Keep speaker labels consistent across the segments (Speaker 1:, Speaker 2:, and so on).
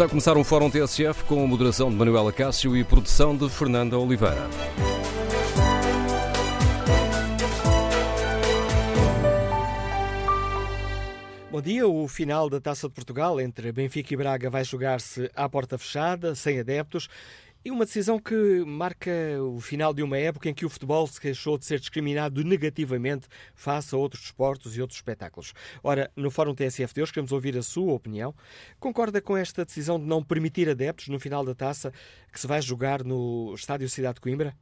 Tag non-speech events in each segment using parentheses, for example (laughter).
Speaker 1: Está a começar um Fórum TSF com a moderação de Manuela Cássio e produção de Fernanda Oliveira.
Speaker 2: Bom dia. O final da Taça de Portugal entre Benfica e Braga vai jogar-se à porta fechada, sem adeptos. E uma decisão que marca o final de uma época em que o futebol se deixou de ser discriminado negativamente face a outros desportos e outros espetáculos. Ora, no Fórum TSF de hoje queremos ouvir a sua opinião. Concorda com esta decisão de não permitir adeptos no final da taça que se vai jogar no Estádio Cidade de Coimbra?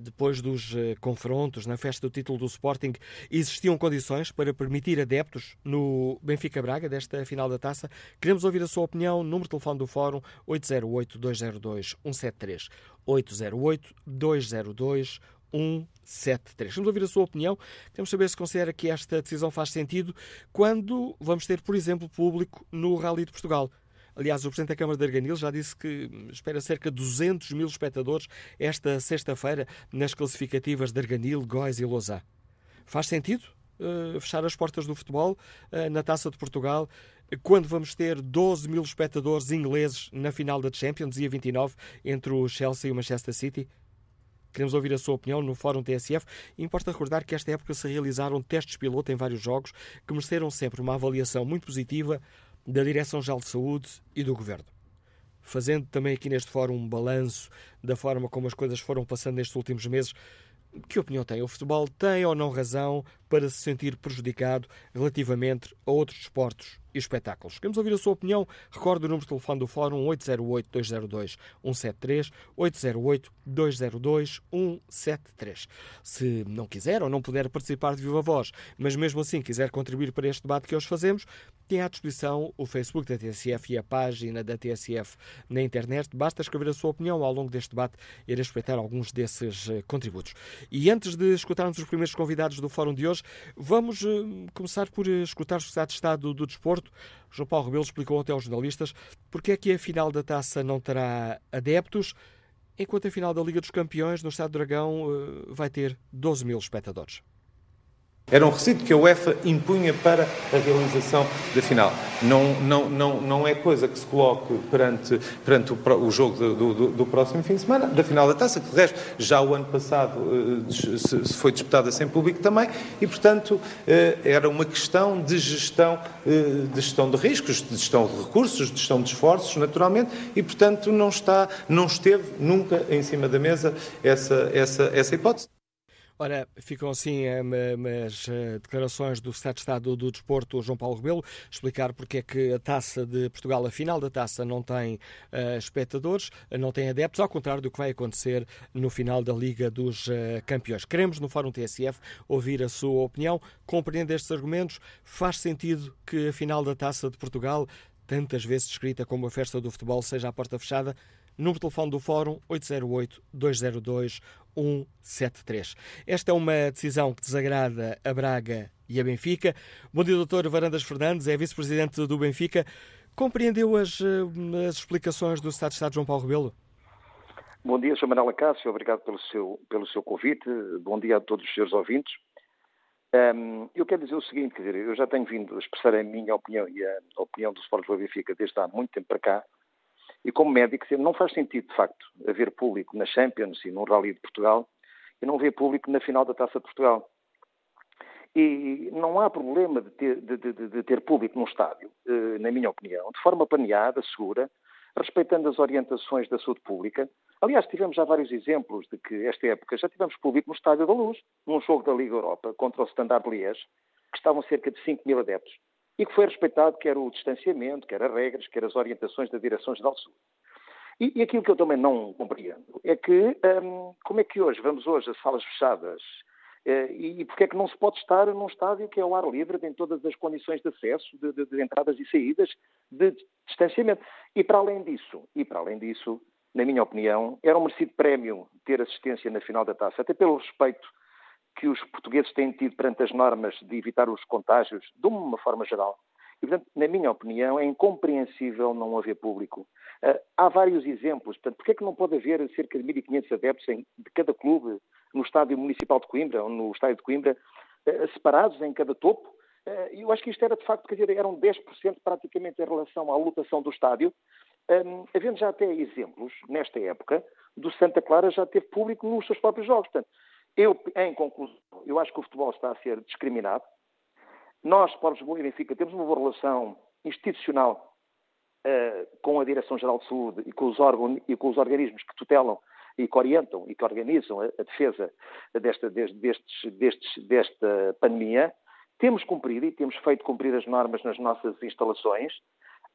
Speaker 2: Depois dos uh, confrontos na festa do título do Sporting, existiam condições para permitir adeptos no Benfica Braga, desta final da taça. Queremos ouvir a sua opinião. Número de telefone do Fórum 808-202-173. 808-202-173. 173. Vamos ouvir a sua opinião. Queremos saber se considera que esta decisão faz sentido quando vamos ter, por exemplo, público no Rally de Portugal. Aliás, o Presidente da Câmara de Arganil já disse que espera cerca de 200 mil espectadores esta sexta-feira nas classificativas de Arganil, Góis e Lousã. Faz sentido uh, fechar as portas do futebol uh, na Taça de Portugal quando vamos ter 12 mil espectadores ingleses na final da Champions, dia 29, entre o Chelsea e o Manchester City? Queremos ouvir a sua opinião no Fórum TSF. Importa recordar que esta época se realizaram testes piloto em vários jogos que mereceram sempre uma avaliação muito positiva da Direção-Geral de Saúde e do Governo. Fazendo também aqui neste fórum um balanço da forma como as coisas foram passando nestes últimos meses, que opinião tem? O futebol tem ou não razão para se sentir prejudicado relativamente a outros desportos e espetáculos? Queremos ouvir a sua opinião? Recorde o número de telefone do Fórum 808-202-173, 808-202-173. Se não quiser ou não puder participar de viva voz, mas mesmo assim quiser contribuir para este debate que hoje fazemos, tem à disposição o Facebook da TSF e a página da TSF na internet. Basta escrever a sua opinião ao longo deste debate e respeitar alguns desses eh, contributos. E antes de escutarmos os primeiros convidados do Fórum de hoje, vamos eh, começar por eh, escutar o Secretário de Estado do Desporto. João Paulo Rebelo explicou ontem aos jornalistas porque é que a final da taça não terá adeptos, enquanto a final da Liga dos Campeões no Estado do Dragão vai ter 12 mil espectadores.
Speaker 3: Era um requisito que a UEFA impunha para a realização da final. Não, não, não, não é coisa que se coloque perante, perante o, o jogo do, do, do, próximo fim de semana, da final da taça, que de resto já o ano passado uh, se, foi disputada sem público também, e portanto uh, era uma questão de gestão, uh, de gestão de riscos, de gestão de recursos, de gestão de esforços, naturalmente, e portanto não está, não esteve nunca em cima da mesa essa, essa, essa hipótese.
Speaker 2: Ora, ficam assim as eh, declarações do Secretário de Estado do Desporto, João Paulo Rebelo, explicar porque é que a taça de Portugal, a final da taça, não tem uh, espectadores, não tem adeptos, ao contrário do que vai acontecer no final da Liga dos uh, Campeões. Queremos, no Fórum TSF, ouvir a sua opinião, compreender estes argumentos. Faz sentido que a final da taça de Portugal, tantas vezes descrita como a festa do futebol, seja à porta fechada? Número de telefone do Fórum 808-202-173. Esta é uma decisão que desagrada a Braga e a Benfica. Bom dia, doutor Varandas Fernandes, é vice-presidente do Benfica. Compreendeu as, eh, as explicações do Estado de Estado João Paulo Rebelo?
Speaker 4: Bom dia, Sr. Manuela Cássio, obrigado pelo seu, pelo seu convite. Bom dia a todos os seus ouvintes. Um, eu quero dizer o seguinte, quer dizer, eu já tenho vindo a expressar a minha opinião e a opinião do Sport Benfica desde há muito tempo para cá, e como médico, não faz sentido, de facto, haver público na Champions e no Rally de Portugal e não haver público na final da Taça de Portugal. E não há problema de ter, de, de, de ter público num estádio, eh, na minha opinião, de forma planeada, segura, respeitando as orientações da saúde pública. Aliás, tivemos já vários exemplos de que, esta época, já tivemos público no Estádio da Luz, num jogo da Liga Europa contra o Standard Liège, que estavam cerca de 5 mil adeptos e que foi respeitado quer o distanciamento, quer as regras, quer as orientações da Direção-Geral Saúde. E, e, aquilo que eu também não compreendo é que um, como é que hoje, vamos hoje a salas fechadas, uh, e, e porque é que não se pode estar num estádio que é ao ar livre, tem todas as condições de acesso, de, de, de entradas e saídas, de distanciamento. E para além disso, e para além disso, na minha opinião, era um merecido prémio ter assistência na final da taça, até pelo respeito que os portugueses têm tido perante as normas de evitar os contágios, de uma forma geral. E, portanto, na minha opinião, é incompreensível não haver público. Uh, há vários exemplos. Portanto, porquê é que não pode haver cerca de 1.500 adeptos de cada clube no estádio municipal de Coimbra ou no estádio de Coimbra, uh, separados em cada topo, eu acho que isto era de facto, quer dizer, eram 10% praticamente em relação à lotação do estádio, um, havendo já até exemplos, nesta época, do Santa Clara já teve público nos seus próprios jogos. Portanto, eu, em conclusão, eu acho que o futebol está a ser discriminado. Nós, para Lisboa e Benfica, temos uma boa relação institucional uh, com a Direção-Geral de Saúde e com, os órgãos, e com os organismos que tutelam e que orientam e que organizam a, a defesa desta, destes, destes, desta pandemia. Temos cumprido e temos feito cumprir as normas nas nossas instalações.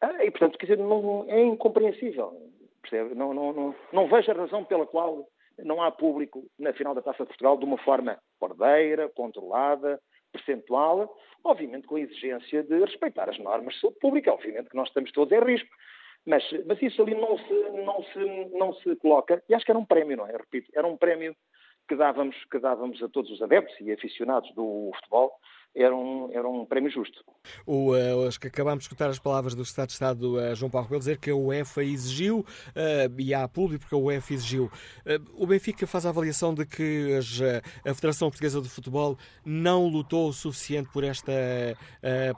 Speaker 4: Ah, e, portanto, quer dizer, não, é incompreensível. Percebe? Não, não, não, não vejo a razão pela qual não há público na final da Taça de Portugal de uma forma ordeira, controlada, percentual, obviamente com a exigência de respeitar as normas de saúde pública. Obviamente que nós estamos todos em risco. Mas, mas isso ali não se, não, se, não se coloca. E acho que era um prémio, não é? Repito, era um prémio que dávamos, que dávamos a todos os adeptos e aficionados do futebol era um, era um prémio justo.
Speaker 2: O, uh, acho que acabámos de escutar as palavras do Estado de Estado uh, João Paulo Rebelo dizer que a UEFA exigiu, uh, e há público porque a UEFA exigiu. o Benfica faz a avaliação de que as, a Federação Portuguesa de Futebol não lutou o suficiente por esta,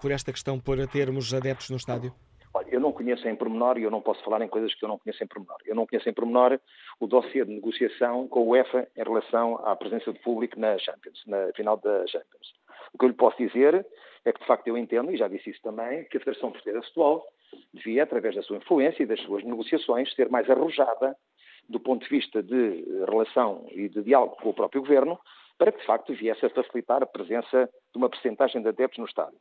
Speaker 2: por esta questão para termos adeptos no estádio?
Speaker 4: Olha, eu não conheço em pormenor e eu não posso falar em coisas que eu não conheço em pormenor. Eu não conheço em pormenor o dossiê de negociação com a UEFA em relação à presença de público na Champions, na final da Champions. O que eu lhe posso dizer é que, de facto, eu entendo, e já disse isso também, que a Federação Portuguesa de Futebol devia, através da sua influência e das suas negociações, ser mais arrojada do ponto de vista de relação e de diálogo com o próprio Governo, para que, de facto, viesse a facilitar a presença de uma percentagem de adeptos no estádio.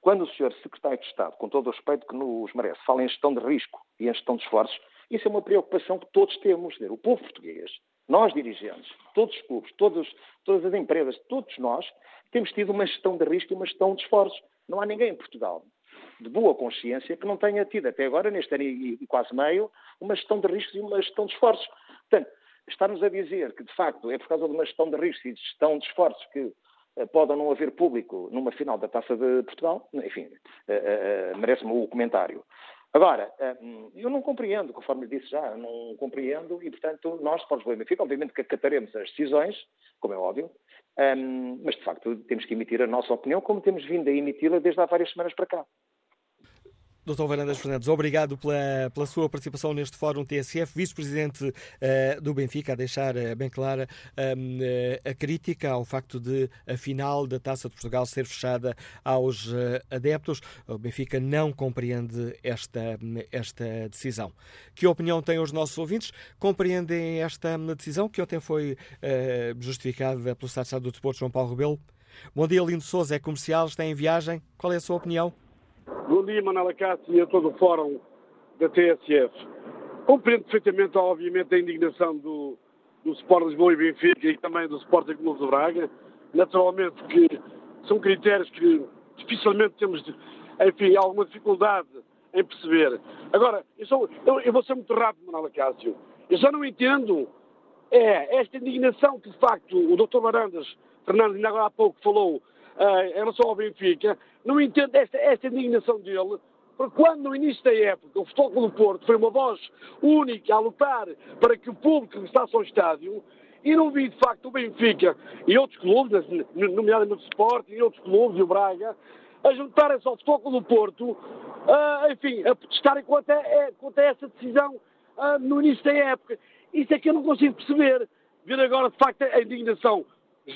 Speaker 4: Quando o Sr. Secretário de Estado, com todo o respeito que nos merece, fala em gestão de risco e em gestão de esforços, isso é uma preocupação que todos temos. O povo português, nós dirigentes, todos os clubes, todas as empresas, todos nós, temos tido uma gestão de risco e uma gestão de esforços. Não há ninguém em Portugal de boa consciência que não tenha tido até agora, neste ano e quase meio, uma gestão de riscos e uma gestão de esforços. Portanto, está-nos a dizer que, de facto, é por causa de uma gestão de riscos e de gestão de esforços que eh, pode ou não haver público numa final da Taça de Portugal, enfim, eh, eh, merece-me o comentário. Agora, eu não compreendo, conforme disse já, não compreendo e, portanto, nós, para os Benfica, obviamente que acataremos as decisões, como é óbvio, mas, de facto, temos que emitir a nossa opinião, como temos vindo a emiti-la desde há várias semanas para cá.
Speaker 2: Dr. Varandas Fernandes, obrigado pela, pela sua participação neste Fórum TSF, vice-presidente uh, do Benfica, a deixar uh, bem clara uh, a crítica ao facto de a final da Taça de Portugal ser fechada aos adeptos. O Benfica não compreende esta, esta decisão. Que opinião têm os nossos ouvintes? Compreendem esta decisão que ontem foi justificada pelo Estado do Desporto João Paulo Rebelo? Bom dia, Lindo Souza, é comercial, está em viagem. Qual é a sua opinião?
Speaker 5: Bom dia, Manela Cássio e a todo o fórum da TSF. Compreendo perfeitamente, obviamente, a indignação do, do Sport Lisboa e Benfica e também do Sporting Clube de Braga. Naturalmente que são critérios que dificilmente temos, enfim, alguma dificuldade em perceber. Agora, eu, sou, eu, eu vou ser muito rápido, Manela Cássio. Eu já não entendo é esta indignação que, de facto, o Dr. Marandas Fernandes ainda agora há pouco falou uh, em relação ao Benfica, não entendo esta, esta indignação dele, porque quando no início da época o Futebol do Porto foi uma voz única a lutar para que o público regressasse ao estádio, e não vi de facto o Benfica e outros clubes, nomeadamente o Sport e outros clubes, e o Braga, a juntarem-se ao Futebol do Porto, enfim, a protestarem contra, é, contra essa decisão uh, no início da época. Isso é que eu não consigo perceber. Ver agora, de facto, a indignação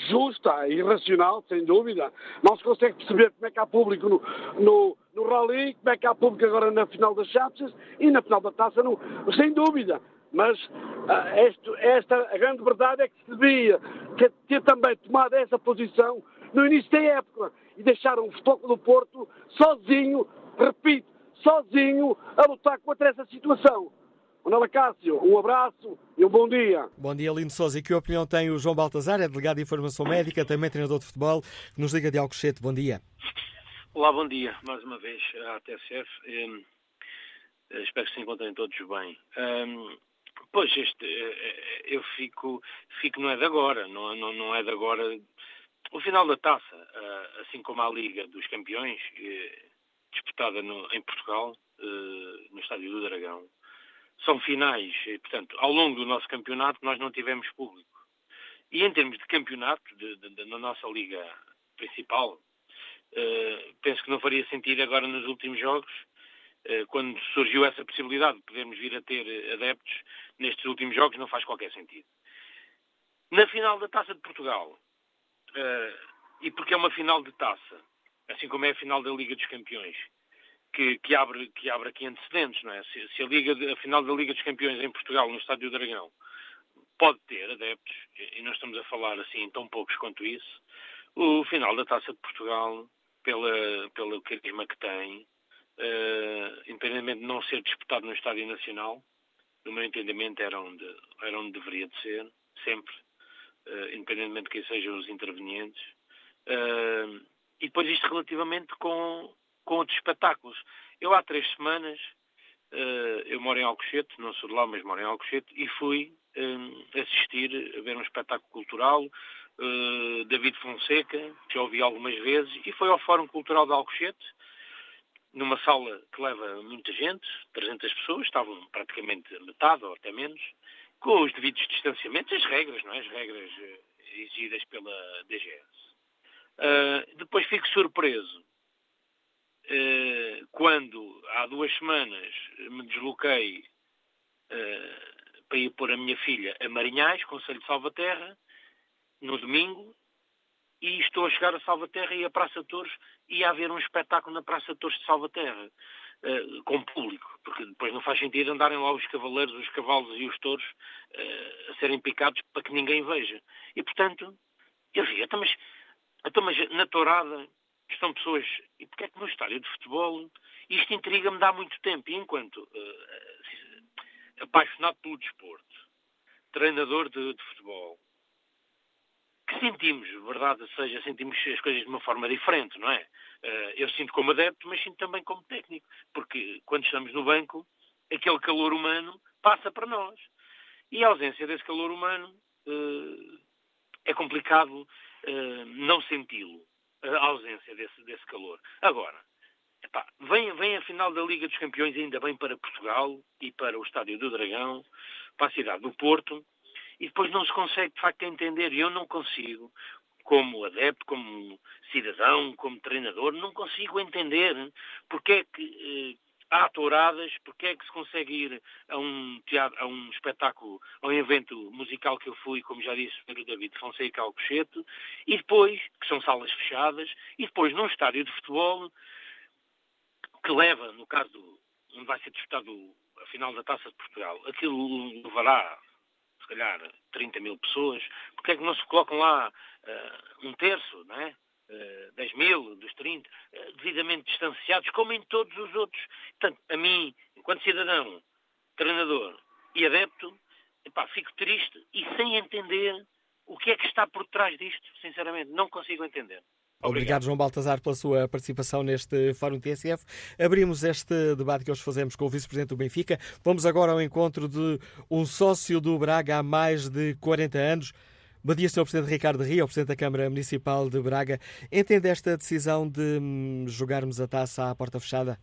Speaker 5: justa e racional, sem dúvida. Não se consegue perceber como é que há público no, no, no Rally, como é que há público agora na final das Champions e na final da Taça, no, sem dúvida. Mas uh, esta a grande verdade é que se devia ter também tomado essa posição no início da época e deixaram o Futebol do Porto sozinho, repito, sozinho, a lutar contra essa situação. Manuela Cássio, um abraço e um bom dia.
Speaker 2: Bom dia, Lindo Souza. E que opinião tem o João Baltazar, é delegado de Informação Médica, também treinador de futebol, que nos liga de Alcochete. Bom dia.
Speaker 6: Olá, bom dia, mais uma vez à TSF. Um, eh, espero que se encontrem todos bem. Um, pois, este, eh, eh, eu fico, fico, não é de agora, não, não, não é de agora. O final da taça, assim como a Liga dos Campeões, disputada no, em Portugal, no Estádio do Dragão, são finais, portanto, ao longo do nosso campeonato nós não tivemos público. E em termos de campeonato, de, de, de, na nossa liga principal, Uh, penso que não faria sentido agora nos últimos jogos, uh, quando surgiu essa possibilidade de podermos vir a ter adeptos nestes últimos jogos, não faz qualquer sentido. Na final da Taça de Portugal, uh, e porque é uma final de taça, assim como é a final da Liga dos Campeões, que, que, abre, que abre aqui antecedentes, não é? Se, se a, Liga, a final da Liga dos Campeões em Portugal, no Estádio do Dragão, pode ter adeptos, e nós estamos a falar assim tão poucos quanto isso, o final da Taça de Portugal, pela, pelo carisma que tem, uh, independentemente de não ser disputado no Estádio Nacional, no meu entendimento era onde, era onde deveria de ser, sempre, uh, independentemente de quem sejam os intervenientes. Uh, e depois isto relativamente com, com outros espetáculos. Eu há três semanas, uh, eu moro em Alcochete, não sou de lá, mas moro em Alcochete, e fui um, assistir a ver um espetáculo cultural, uh, David Fonseca, que já ouvi algumas vezes, e foi ao Fórum Cultural de Alcochete, numa sala que leva muita gente, 300 pessoas, estavam praticamente metade ou até menos, com os devidos distanciamentos, as regras, não é? As regras exigidas pela DGS. Uh, depois fico surpreso quando há duas semanas me desloquei para ir pôr a minha filha a Marinhais, Conselho de Salvaterra, no domingo, e estou a chegar a Salvaterra e a Praça Torres ia haver um espetáculo na Praça Torres de Salvaterra, uh, com público, porque depois não faz sentido andarem lá os cavaleiros, os cavalos e os touros a serem picados para que ninguém veja. E, portanto, eu vi, então, mas, então, mas na tourada estão pessoas... E porquê é que no estádio de futebol isto intriga-me há muito tempo, e enquanto uh, apaixonado pelo desporto, treinador de, de futebol, que sentimos, verdade seja, sentimos as coisas de uma forma diferente, não é? Eh, eu sinto como adepto, mas sinto também como técnico, porque quando estamos no banco, aquele calor humano passa para nós. E a ausência desse calor humano é complicado não senti-lo, a ausência desse, desse calor. Agora, Epá, vem, vem a final da Liga dos Campeões ainda bem para Portugal e para o Estádio do Dragão, para a cidade do Porto, e depois não se consegue de facto entender, e eu não consigo, como adepto, como cidadão, como treinador, não consigo entender porque é que eh, há touradas, porque é que se consegue ir a um teatro, a um espetáculo, a um evento musical que eu fui, como já disse, o David Fonseca Alcochete, e depois, que são salas fechadas, e depois num estádio de futebol, que leva, no caso onde vai ser disputado a final da Taça de Portugal, aquilo levará, se calhar, 30 mil pessoas, porque é que não se colocam lá uh, um terço, não é? Uh, eh, 10 mil dos 30, uh, eh, devidamente distanciados, como em todos os outros. Portanto, a mim, enquanto cidadão, treinador e adepto, epá, fico triste e sem entender o que é que está por trás disto, sinceramente, não consigo entender.
Speaker 2: Obrigado, João Baltazar, pela sua participação neste Fórum TSF. Abrimos este debate que hoje fazemos com o Vice-Presidente do Benfica. Vamos agora ao encontro de um sócio do Braga há mais de 40 anos. Bom dia, Sr. Presidente Ricardo Ria, Presidente da Câmara Municipal de Braga. Entende esta decisão de hum, jogarmos a taça à porta fechada?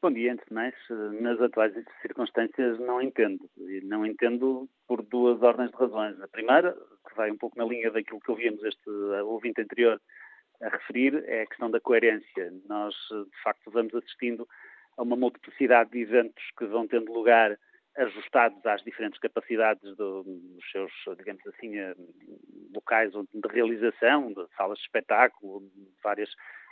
Speaker 7: Bom dia, antes de mais, nas atuais circunstâncias não entendo. E não entendo por duas ordens de razões. A primeira, vai um pouco na linha daquilo que ouvíamos este ouvinte anterior a referir, é a questão da coerência. Nós, de facto, vamos assistindo a uma multiplicidade de eventos que vão tendo lugar ajustados às diferentes capacidades do, dos seus, digamos assim, eh, locais de realização, de salas de espetáculo, de várias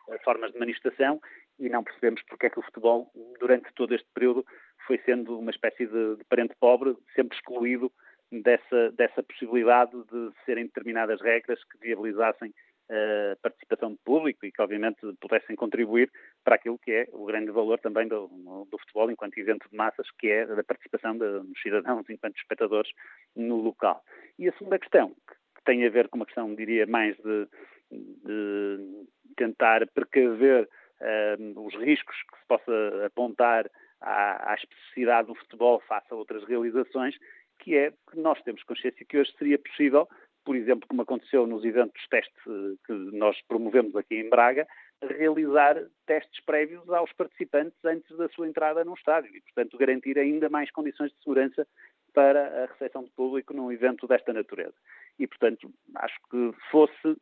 Speaker 7: eh, formas de manifestação, e não percebemos porque é que o futebol, durante todo este período, foi sendo uma espécie de, de parente pobre, sempre excluído dessa, dessa possibilidade de serem determinadas regras que viabilizassem eh, participação do público e que, obviamente, pudessem contribuir para aquilo que é o grande valor também do, do futebol enquanto evento de massas, que é a participação de, dos cidadãos enquanto espectadores no local. E a segunda questão, que tem a ver com uma questão, diria, mais de, de tentar precaver uh, os riscos que se possa apontar à, à especificidade do futebol face a outras realizações, que é que nós temos consciência que hoje seria possível, por exemplo, como aconteceu nos eventos teste que nós promovemos aqui em Braga, realizar testes prévios aos participantes antes da sua entrada no estádio e, portanto, garantir ainda mais condições de segurança para a recepção de público num evento desta natureza. E, portanto, acho que fosse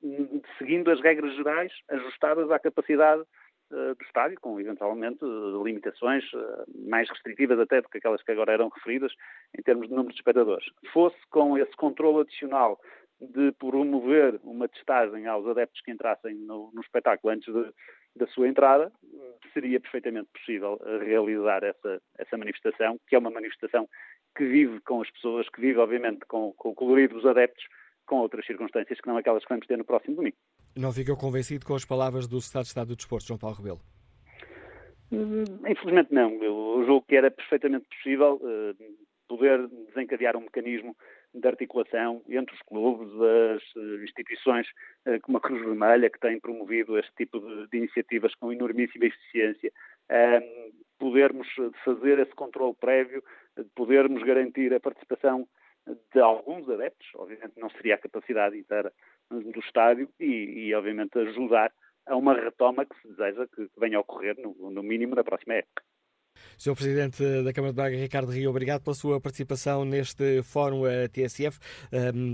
Speaker 7: seguindo as regras gerais ajustadas à capacidade uh, do estádio, com eventualmente limitações uh, mais restritivas até do que aquelas que agora eram referidas em termos de número de espectadores. Fosse com esse controle adicional de promover uma testagem aos adeptos que entrassem no, no espetáculo antes de, da sua entrada, seria perfeitamente possível realizar essa, essa manifestação, que é uma manifestação que vive com as pessoas, que vive, obviamente, com, com o colorido dos adeptos, com outras circunstâncias que não aquelas que vamos ter no próximo domingo.
Speaker 2: Não ficou convencido com as palavras do Estado de Estado do Desporto, João Paulo Rebelo?
Speaker 7: Hum, infelizmente não. Eu julgo que era perfeitamente possível uh, poder desencadear um mecanismo de articulação entre os clubes, as uh, instituições uh, como a Cruz Vermelha, que têm promovido este tipo de, de iniciativas com enormíssima eficiência, podermos fazer esse controle prévio, podermos garantir a participação de alguns adeptos, obviamente não seria a capacidade inteira do estádio, e, e obviamente ajudar a uma retoma que se deseja que venha a ocorrer, no, no mínimo, na próxima época.
Speaker 2: Sr. Presidente da Câmara de Braga, Ricardo Rio, obrigado pela sua participação neste Fórum eh, TSF.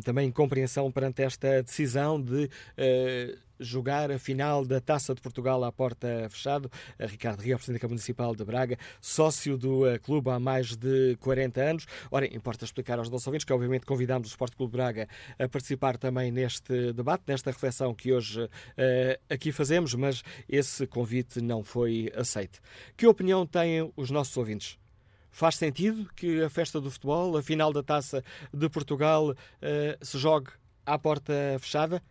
Speaker 2: Também compreensão perante esta decisão de eh, jogar a final da Taça de Portugal à porta fechada. Ricardo Rio, Presidente da Municipal de Braga, sócio do uh, clube há mais de 40 anos. Ora, importa explicar aos nossos ouvintes que, obviamente, convidamos o Sport Clube Braga a participar também neste debate, nesta reflexão que hoje uh, aqui fazemos, mas esse convite não foi aceito. Que opinião têm os nossos ouvintes? Faz sentido que a festa do futebol, a final da Taça de Portugal, uh, se jogue à porta fechada?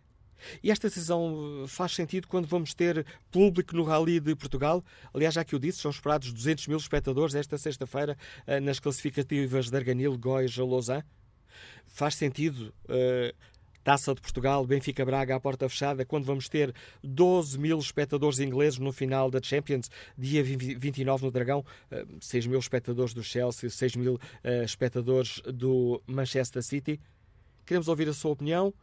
Speaker 2: E esta decisão eh, faz sentido quando vamos ter público no Rally de Portugal. Aliás, já que eu disse, são esperados 200 mil espectadores esta sexta-feira eh, nas classificativas de Arganil, Góis, Lausanne. Faz sentido uh, Taça de Portugal, Benfica Braga à porta fechada, quando vamos ter 12 mil espectadores ingleses no final da Champions, dia 29 no Dragão, 6 mil espectadores do Chelsea, 6 mil uh, espectadores do Manchester City. Queremos ouvir a sua opinião.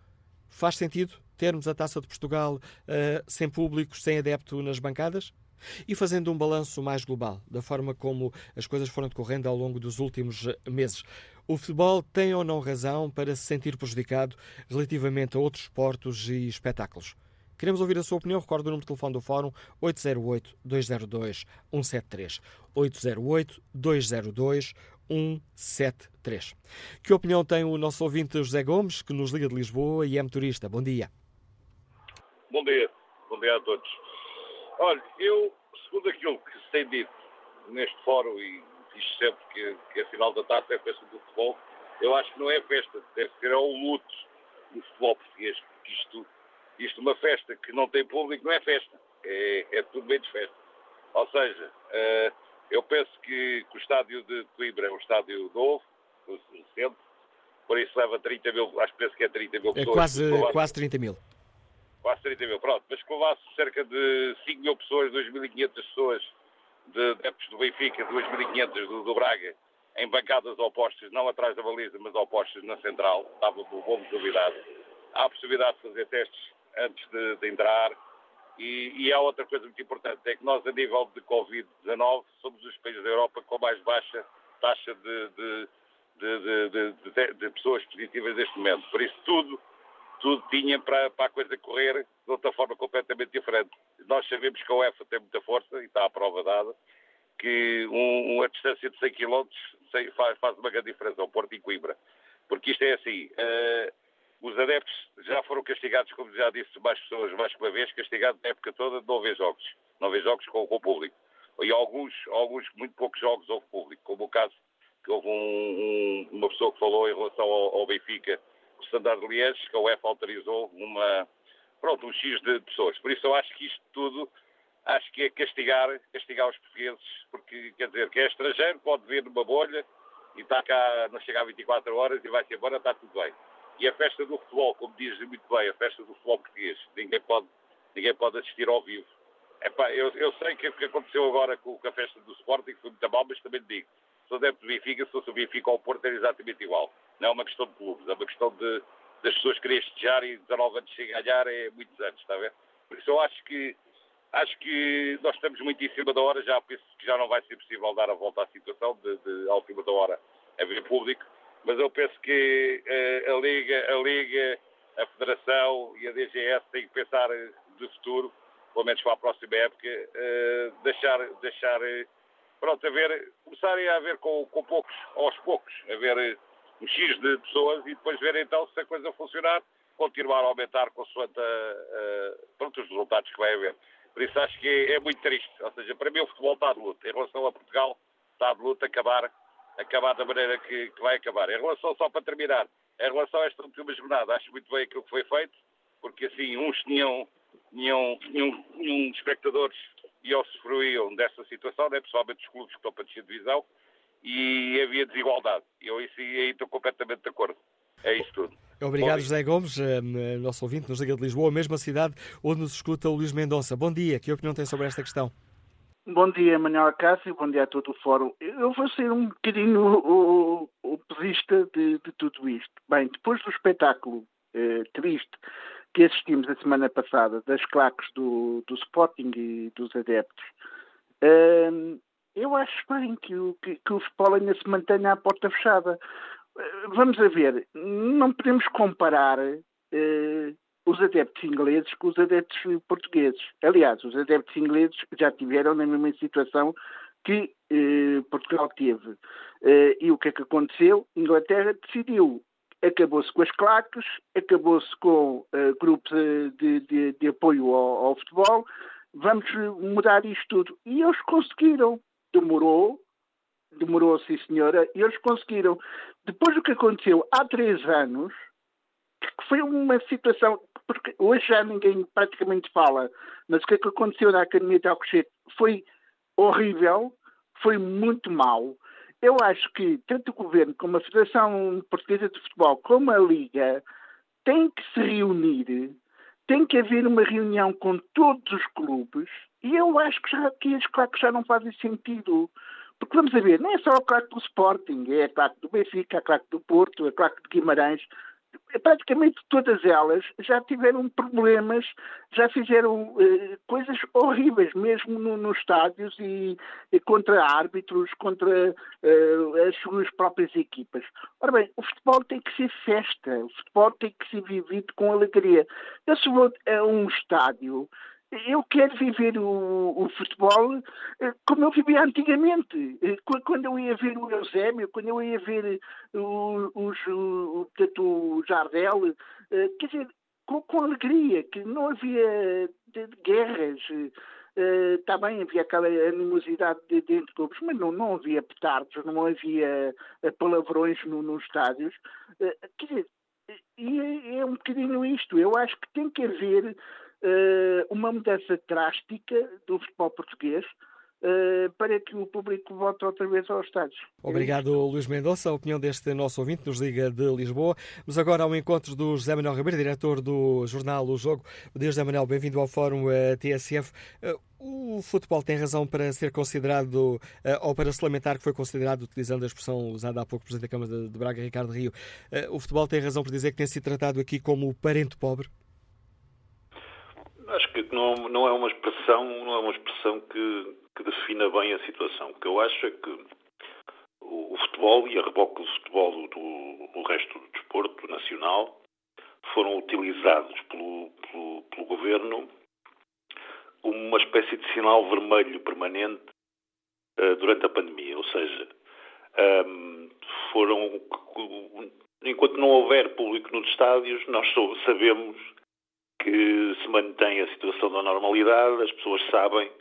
Speaker 2: Faz sentido termos a Taça de Portugal uh, sem públicos, sem adepto nas bancadas? E fazendo um balanço mais global da forma como as coisas foram decorrendo ao longo dos últimos eh, meses, o futebol tem ou não razão para se sentir prejudicado relativamente a outros esportes e espetáculos? Queremos ouvir a sua opinião. Recordo o número de telefone do Fórum 808-202-173. 808-202-173. Que opinião tem o nosso ouvinte José Gomes, que nos liga de Lisboa e é motorista? Bom dia.
Speaker 8: Bom dia, bom dia a todos. Olha, eu, segundo aquilo que se tem dito neste fórum e diz sempre que, que a final da taça é festa do futebol, eu acho que não é festa, deve ser ao luto do futebol português, porque isto, isto uma festa que não tem público não é festa, é, é tudo menos festa. Ou seja, uh, eu penso que, que, o estádio de Coimbra é um estádio novo, recente, por isso leva 30 mil, acho que penso que é 30 mil
Speaker 2: é pessoas. É quase, quase 30 mil
Speaker 8: quase 30 mil, pronto, mas que levasse cerca de 5 mil pessoas, 2.500 pessoas de adeptos do Benfica, 2.500 do, do Braga, em bancadas opostas, não atrás da baliza, mas opostas na central, estava por bom duvidade. Há a possibilidade de fazer testes antes de, de entrar. E, e, há outra coisa muito importante, é que nós, a nível de Covid-19, somos os países da Europa com a mais baixa taxa de, de, de pessoas positivas neste momento. Por isso, tudo tudo tinha para, para a coisa correr de outra forma completamente diferente. Nós sabemos que a UEFA tem muita força, e está à prova dada, que um, uma distância de 100 km faz, faz uma grande diferença ao Porto e Coimbra. Porque isto é assim, uh, os adeptos já foram castigados, como já disse mais pessoas, mais que uma vez, castigados na época toda de não haver jogos. Não haver jogos com, com o público. E alguns, alguns, muito poucos jogos houve público, como o caso que houve um, um, uma pessoa que falou em relação ao, ao Benfica, Standard de Liège, que a UEFA autorizou uma, pronto, um X de pessoas. Por isso eu acho que isto tudo, acho que é castigar, castigar os portugueses, porque, quer dizer, que é estrangeiro, pode vir numa bolha e está cá, não chega a 24 horas e vai-se embora, está tudo bem. E a festa do futebol, como diz muito bem, a festa do futebol português, ninguém pode, ninguém pode assistir ao vivo. Epá, eu, eu sei que o que aconteceu agora com, a festa do Sporting foi muito mal, mas também digo, sou adepto do Benfica, se fosse o Benfica ao Porto era exatamente igual. Não é uma questão de clubes, é uma questão de, das pessoas quererem festejar e 19 anos sem ganhar é muitos anos, está a ver? Por isso eu acho que acho que nós estamos muito em cima da hora, já penso que já não vai ser possível dar a volta à situação de, de à última da hora haver público mas eu penso que uh, a Liga, a Liga, a Federação e a DGS têm que pensar de futuro, pelo menos para a próxima época, uh, deixar, deixar pronto, a ver, começarem a ver com, com poucos, aos poucos, a ver um X de pessoas e depois ver então se a coisa funcionar, continuar a aumentar consoante a, a, pronto, os resultados que vai haver. Por isso acho que é, é, muito triste. Ou seja, para mim o futebol está de luta. Em relação a Portugal, está de luta acabar, acabar da maneira que, que vai acabar. Em relação, só para terminar, em relação a esta última jornada, acho muito bem aquilo que foi feito, porque assim, uns tinham, tinham, tinham, tinham espectadores e eles sofriam dessa situação, né, pessoalmente os clubes que estão para descer de divisão, e havia desigualdade. Eu isso, aí estou completamente de acordo. É isso tudo.
Speaker 2: Obrigado, José Gomes, eh, nosso ouvinte nos Liga de Lisboa, a mesma cidade onde nos escuta o Luís Mendonça. Bom dia, que opinião tem sobre esta questão?
Speaker 9: Bom dia, Manuel Cássio, bom dia a todo o fórum. Eu vou ser um bocadinho o, o pesista de, de, tudo isto. Bem, depois do espetáculo eh, triste que assistimos a semana passada das claques do, do Sporting e dos adeptos, eh, eu acho bem que o, que, que o futebol ainda se mantenha à porta fechada. Vamos a ver, não podemos comparar eh, os adeptos ingleses com os adeptos portugueses. Aliás, os adeptos ingleses já tiveram na mesma situação que eh, Portugal teve. Eh, e o que é que aconteceu? Inglaterra decidiu. Acabou-se com as claques, acabou-se com eh, grupos de, de, de, apoio ao, ao futebol. Vamos mudar isto tudo. E eles conseguiram. Demorou, demorou, sim senhora, e eles conseguiram. Depois do que aconteceu há três anos, que foi uma situação, porque hoje já ninguém praticamente fala, mas o que, é que aconteceu na Academia de Alcochete foi horrível, foi muito mau. Eu acho que tanto o Governo como a Federação Portuguesa de Futebol, como a Liga, têm que se reunir, tem que haver uma reunião com todos os clubes, e eu acho que já que as claques já não fazem sentido. Porque vamos ver, não é só a claque do Sporting, é a claque do Benfica, a claque do Porto, a claque de Guimarães. Praticamente todas elas já tiveram problemas, já fizeram eh, coisas horríveis, mesmo no, nos estádios e, e, contra árbitros, contra eh, as suas próprias equipas. Ora bem, o futebol tem que ser festa, o futebol tem que ser vivido com alegria. Eu se vou a um estádio, eu quero viver o, o, futebol eh, como eu vivia antigamente. Eh, quando eu ia ver o Eusébio, quando eu ia ver o, os, o, o Jardel, eh, quer dizer, com, com, alegria, que não havia guerras. Está bem, havia aquela animosidade de, dentro de grupos, mas não, não havia petardos, não havia palavrões no, nos estádios. Quer dizer, e é, é um bocadinho isto. Eu acho que tem que haver uma mudança drástica do futebol português uh, para que o público volte outra vez aos estádios.
Speaker 2: Obrigado, Luís Mendonça. A opinião deste nosso ouvinte nos Liga de Lisboa. Mas agora ao encontro do José Manuel Ribeiro, diretor do jornal O Jogo. Deus José Manuel, bem-vindo ao Fórum uh, TSF. O futebol tem razão para ser considerado, ou para se lamentar que foi considerado, utilizando a expressão usada há pouco pelo Presidente da Câmara de Braga, Ricardo Rio, o futebol tem razão por dizer que tem sido tratado aqui como o parente pobre?
Speaker 10: Acho que não, não é uma expressão, não é uma expressão que, que defina bem a situação. O que eu acho é que o, futebol e a reboque do futebol do, do, resto do desporto nacional foram utilizados pelo, pelo, pelo governo como uma espécie de sinal vermelho permanente uh, durante a pandemia. Ou seja, um, foram. Enquanto não houver público nos estádios, nós sabemos que se mantém a situação da normalidade, as pessoas sabem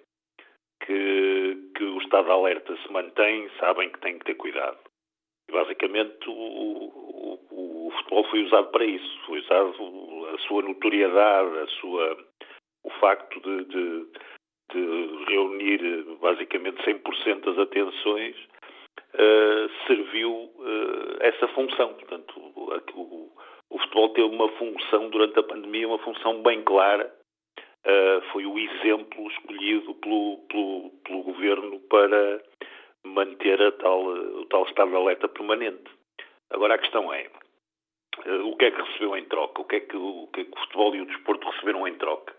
Speaker 10: que, que o estado de alerta se mantém, sabem que têm que ter cuidado. E basicamente o, o, o, futebol foi usado para isso, foi usado a sua notoriedade, a sua, o facto de, de, de reunir basicamente 100% das atenções uh, serviu uh, essa função. Portanto, o, o futebol teve uma função durante a pandemia, uma função bem clara. Uh, foi o exemplo escolhido pelo, pelo, pelo, governo para manter a tal, o tal estado de alerta permanente. Agora a questão é uh, o que é que recebeu em troca? O que, é que, o que é que o futebol e o desporto receberam em troca?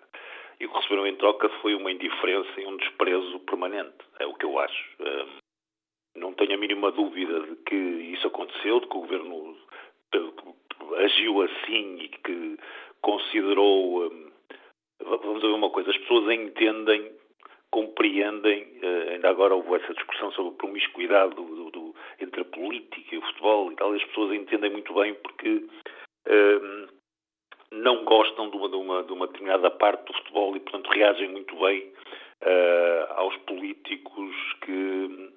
Speaker 10: E o que receberam em troca foi uma indiferença e um desprezo permanente. É o que eu acho. Uh, não, tenho a mínima dúvida de que isso aconteceu, de que o governo agiu assim e que considerou. Hum, vamos ver uma coisa: as pessoas entendem, compreendem. Eh, ainda agora houve essa discussão sobre a promiscuidade do, do, entre a política e o futebol e tal. As pessoas entendem muito bem porque. Um, não gostam de uma, de, uma, de uma, determinada parte do futebol e, portanto, reagem muito bem uh, aos políticos que,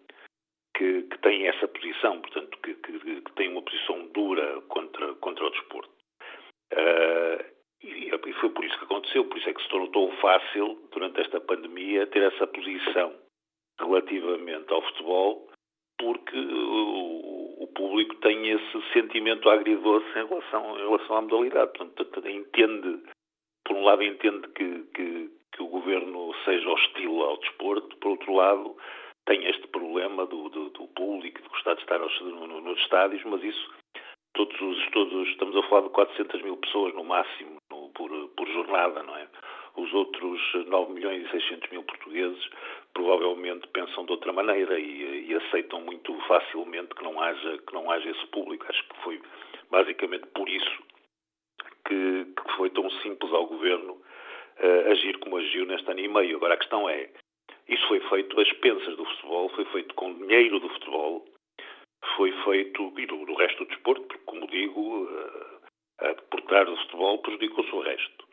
Speaker 10: que, que, têm essa posição, portanto, que, que, que, têm uma posição dura contra, contra o desporto. Uh, e, e, foi por isso que aconteceu, por isso é que se tornou fácil, durante esta pandemia, ter essa posição relativamente ao futebol, porque o, o público tem esse sentimento agridoce em relação, em relação à modalidade. Portanto, entende, por um lado, entende que, que, que o governo seja hostil ao desporto, por outro lado, tem este problema do, do, do público, de gostar de estar aos, no, nos estádios, mas isso, todos os, todos, estamos a falar de 400 mil pessoas no máximo no, por, por jornada, não é? Os outros 9 milhões e 600 mil portugueses provavelmente pensam de outra maneira e, e, aceitam muito facilmente que não haja que não haja esse público. Acho que foi basicamente por isso que, que foi tão simples ao governo uh, agir como agiu neste ano e meio. Agora a questão é isso foi feito às expensas do futebol, foi feito com dinheiro do futebol, foi feito, e do, do resto do desporto, porque, como digo, uh, por trás do futebol prejudicou-se o resto.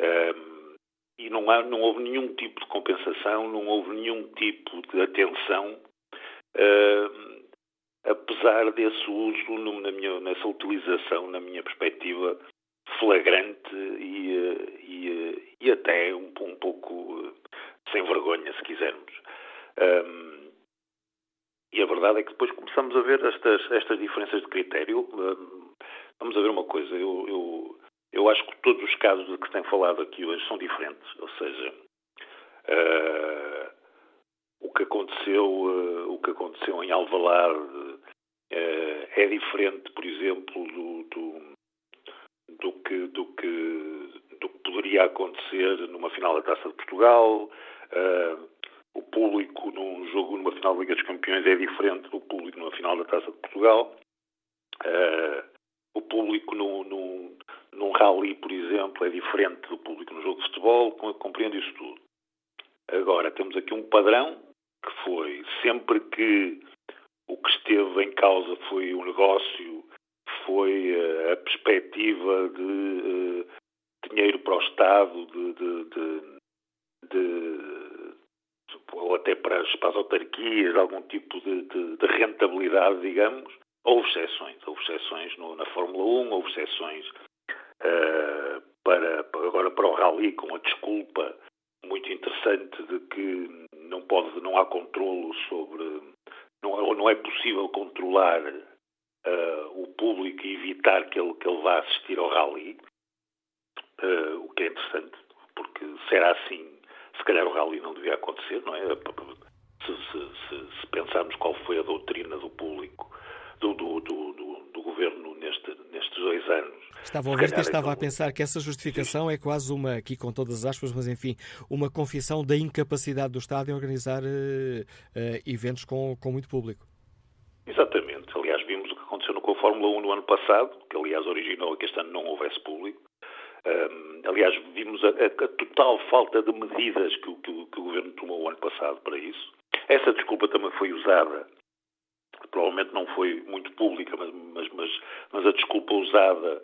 Speaker 10: Um, e não, há, não houve nenhum tipo de compensação, não houve nenhum tipo de atenção, uh, apesar desse uso, na minha, nessa utilização, na minha perspectiva, flagrante e, e, e até um, um pouco sem vergonha, se quisermos. Um, e a verdade é que depois começamos a ver estas, estas diferenças de critério. Um, vamos a ver uma coisa, eu, eu, eu, acho que todos os casos de que se tem falado aqui hoje são diferentes, ou seja, uh, o que aconteceu, uh, o que aconteceu em Alvalade uh, é diferente, por exemplo, do, do, do, que, do, que, do que poderia acontecer numa final da Taça de Portugal, Uh, o público num jogo, numa final da Liga dos Campeões, é diferente do público numa final da Taça de Portugal. Uh, o público no, no, num rally, por exemplo, é diferente do público no jogo de futebol. Compreendo isso tudo. Agora, temos aqui um padrão que foi sempre que o que esteve em causa foi o negócio, foi uh, a perspectiva de dinheiro para o Estado, de, de, de de, ou até para as, para as autarquias, algum tipo de, de, de, rentabilidade, digamos, houve exceções. Houve exceções no, na Fórmula 1, houve exceções uh, para, agora para o Rally, com a desculpa muito interessante de que não, pode, não há controlo sobre. Não, não é possível controlar uh, o público e evitar que ele, que ele vá assistir ao Rally, uh, o que é interessante, porque será assim se calhar o rally não devia acontecer, não é? Se, se, se, se pensarmos qual foi a doutrina do público, do, do, do, do governo neste, nestes dois anos.
Speaker 2: Estava a ouvir-te e estava a pensar que essa justificação é quase uma, aqui com todas as aspas, mas enfim, uma confissão da incapacidade do Estado em organizar uh, uh, eventos com, com muito público.
Speaker 10: Exatamente. Aliás, vimos o que aconteceu com a Fórmula 1 no ano passado, que aliás originou que este ano não houvesse público. Aliás, vimos a, a, a, total falta de medidas que, que, que, o Governo tomou o ano passado para isso. Essa desculpa também foi usada, provavelmente não foi muito pública, mas, mas, mas, mas a desculpa usada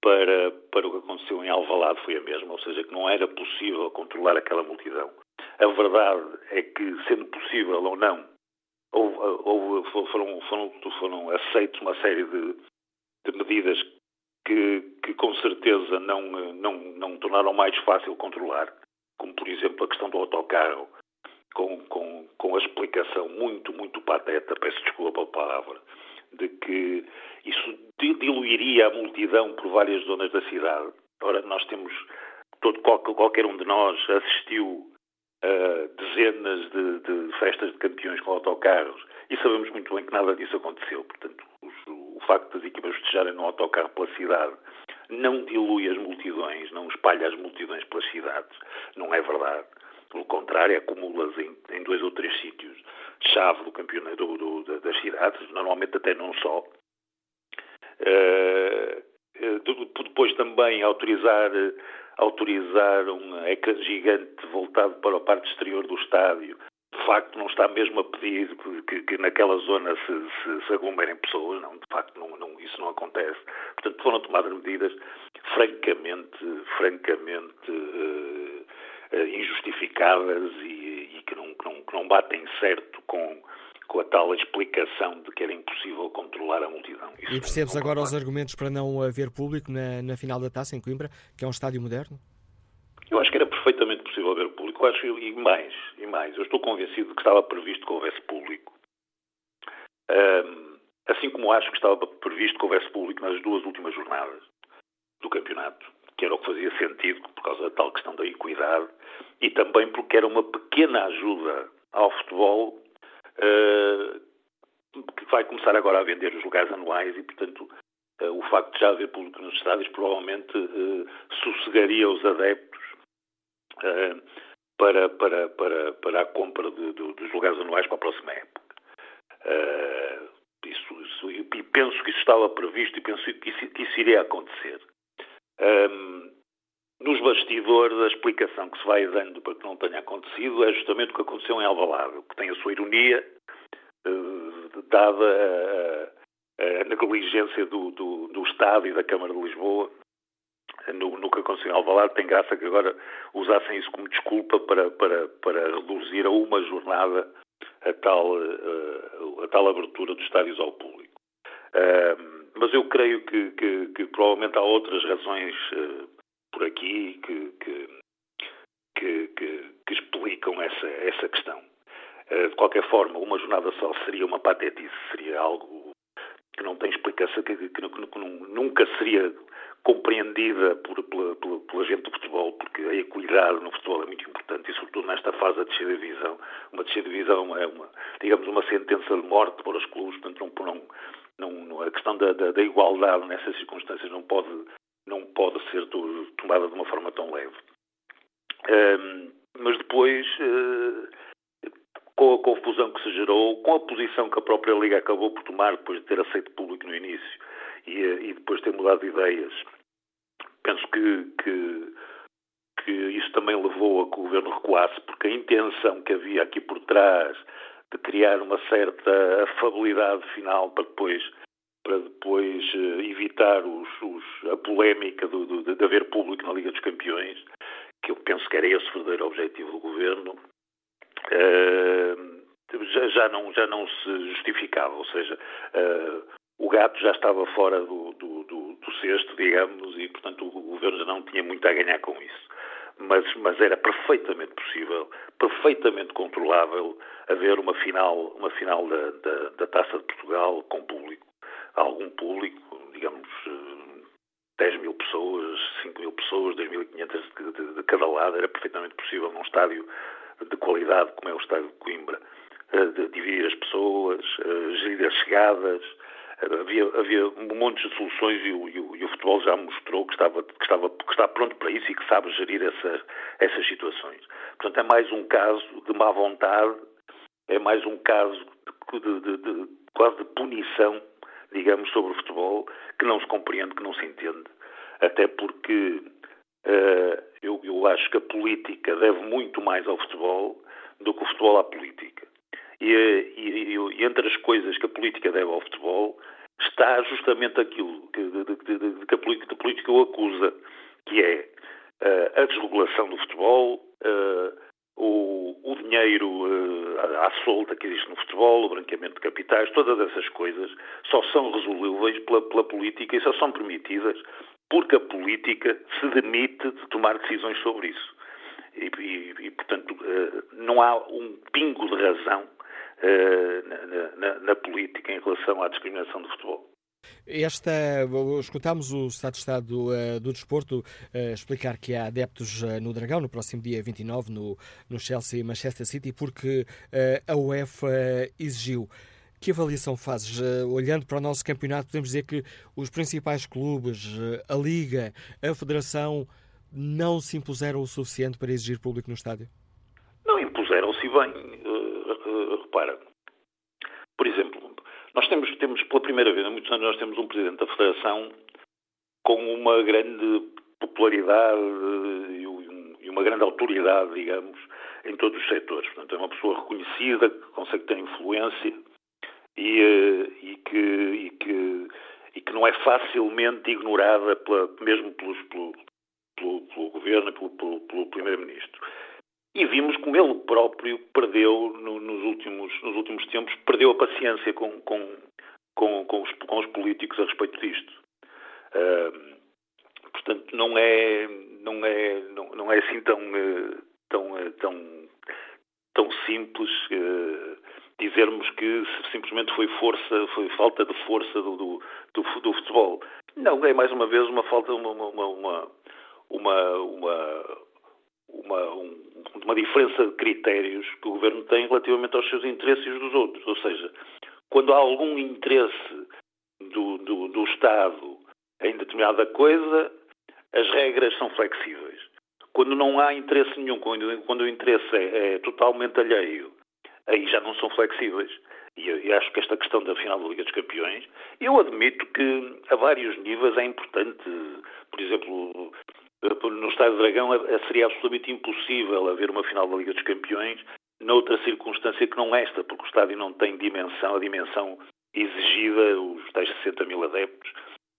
Speaker 10: para, para o que aconteceu em Alvalade foi a mesma, ou seja, que não era possível controlar aquela multidão. A verdade é que, sendo possível ou não, houve, houve, foram, foram, foram aceitos uma série de, de medidas que, que com certeza não, não, não tornaram mais fácil controlar, como por exemplo a questão do autocarro, com, com, com a explicação muito, muito pateta, peço desculpa pela palavra, de que isso diluiria a multidão por várias zonas da cidade. Ora, nós temos, todo, qualquer um de nós assistiu a dezenas de, de festas de campeões com autocarros e sabemos muito bem que nada disso aconteceu. Portanto, o facto das equipas festejarem no autocarro pela cidade não dilui as multidões, não espalha as multidões pelas cidades. Não é verdade. Pelo contrário, acumula-as em, em, dois ou três sítios chave do campeonato do, do, das cidades, normalmente até não só. Uh, depois também autorizar, autorizar um ecrã gigante voltado para a parte exterior do estádio, de facto não está mesmo a pedir que, que naquela zona se, se, se, aglomerem pessoas, não, de facto não, não, isso não acontece. Portanto, foram tomadas medidas francamente, francamente uh, uh, injustificadas e, e que, não, que, não, que não batem certo com, com a tal explicação de que era impossível controlar a multidão.
Speaker 2: Isso e percebes agora os argumentos para não haver público na, na final da taça em Coimbra, que é um estádio moderno?
Speaker 10: Eu acho que era perfeitamente acho, e mais, e mais, eu estou convencido de que estava previsto que houvesse público. Um, assim como acho que estava previsto que houvesse público nas duas últimas jornadas do campeonato, que era o que fazia sentido por causa da tal questão da equidade e também porque era uma pequena ajuda ao futebol uh, que vai começar agora a vender os lugares anuais e, portanto, uh, o facto de já haver público nos estádios provavelmente uh, sossegaria os adeptos uh, para, para, para, para a compra de, de, dos lugares anuais para a próxima época. Uh, isso, isso, e penso que isso estava previsto e penso que isso, que isso iria acontecer. Um, nos bastidores, a explicação que se vai dando para que não tenha acontecido é justamente o que aconteceu em Alvalade, que tem a sua ironia, uh, dada a, a, negligência do, do, do Estado e da Câmara de Lisboa, no, no que aconteceu em Alvalade, tem graça que agora usassem isso como desculpa para, para, para reduzir a uma jornada a tal, a, a tal abertura dos estádios ao público. Mas eu creio que, que, que, provavelmente há outras razões uh, por aqui que, que, que, explicam essa, essa questão. Uh, de qualquer forma, uma jornada só seria uma patetice, seria algo que não tem explicação, que, que, que, que nunca seria compreendida por, pela, pela, pela, gente do futebol, porque a equidade no futebol é muito importante e, sobretudo, nesta fase da descida de divisão. Uma descida de divisão é, uma, digamos, uma sentença de morte para os clubes, portanto, não, não, não, a questão da, da, da, igualdade nessas circunstâncias não pode, não pode ser tomada de uma forma tão leve. Um, mas depois, uh, com a confusão que se gerou, com a posição que a própria Liga acabou por tomar depois de ter aceito público no início, e, e depois ter mudado de ideias. Penso que, que, que isso também levou a que o governo recuasse, porque a intenção que havia aqui por trás de criar uma certa afabilidade final para depois para depois uh, evitar os, os, a polémica do, do, de haver público na Liga dos Campeões, que eu penso que era esse o verdadeiro objetivo do governo, já, não, já não se justificava. Ou seja, uh, o gato já estava fora do, do, do, do, cesto, digamos, e portanto o governo já não tinha muito a ganhar com isso. Mas, mas era perfeitamente possível, perfeitamente controlável haver uma final, uma final da, da, da Taça de Portugal com público. Algum público, digamos, 10 eh, mil pessoas, 5 mil pessoas, 2.500 de, de, de cada lado, era perfeitamente possível num estádio de qualidade como é o estádio de Coimbra, eh, de dividir as pessoas, eh, gerir as chegadas, havia, havia um monte de soluções e o, e o, e o futebol já mostrou que, estava, que, estava, que está pronto para isso e que sabe gerir essa, essas situações. Portanto, é mais um caso de má vontade, é mais um caso de, de, de, quase de punição, digamos, sobre o futebol, que não se compreende, que não se entende. Até porque eu, eu acho que a política deve muito mais ao futebol do que o futebol à política. E, e, e, entre as coisas que a política deve ao futebol está justamente aquilo que, de, de, de, que a, política, política o acusa, que é uh, a desregulação do futebol, uh, o, o, dinheiro uh, à solta que existe no futebol, o branqueamento de capitais, todas essas coisas só são resolvíveis pela, pela política e só são permitidas porque a política se demite de tomar decisões sobre isso. E, e, e portanto, não há um pingo de razão eh, na, na, na, política em relação à discriminação do futebol.
Speaker 2: Esta, escutámos o Estado de Estado do, uh, do Desporto explicar que há adeptos no Dragão no próximo dia 29 no, no Chelsea e Manchester City porque a UEFA exigiu. Que avaliação fazes? olhando para o nosso campeonato, podemos dizer que os principais clubes, a Liga, a Federação, não se impuseram o suficiente para exigir público no estádio?
Speaker 10: e bem, repara, por exemplo, nós temos, temos pela primeira vez, há muitos anos, nós temos um presidente da Federação com uma grande popularidade e uma grande autoridade, digamos, em todos os setores. Portanto, é uma pessoa reconhecida, que consegue ter influência e, eh, e, que, e, que, e que não é facilmente ignorada pela, mesmo pelos, pelo, pelo, pelo governo pelo, pelo, pelo primeiro-ministro. E vimos como ele próprio perdeu, no, nos, últimos, nos últimos tempos, perdeu a paciência com, com, com, com, os, com os políticos a respeito disto. Uh, portanto, não é, não é, não, não é assim tão, uh, tão, uh, tão, tão simples dizermos que simplesmente foi força, foi falta de força do, do, do, do futebol. Não, é mais uma vez uma falta, uma, uma, uma, uma, uma uma, um, uma diferença de critérios que o governo tem relativamente aos seus interesses e os dos outros. Ou seja, quando há algum interesse do, do, do Estado em determinada coisa, as regras são flexíveis. Quando não há interesse nenhum, quando, quando o interesse é, é, totalmente alheio, aí já não são flexíveis. E, e acho que esta questão da final da Liga dos Campeões, eu admito que a vários níveis é importante. Por exemplo, no Estádio Dragão é, seria absolutamente impossível haver uma final da Liga dos Campeões noutra circunstância que não esta, porque o estádio não tem dimensão, a dimensão exigida, os tais 60 mil adeptos,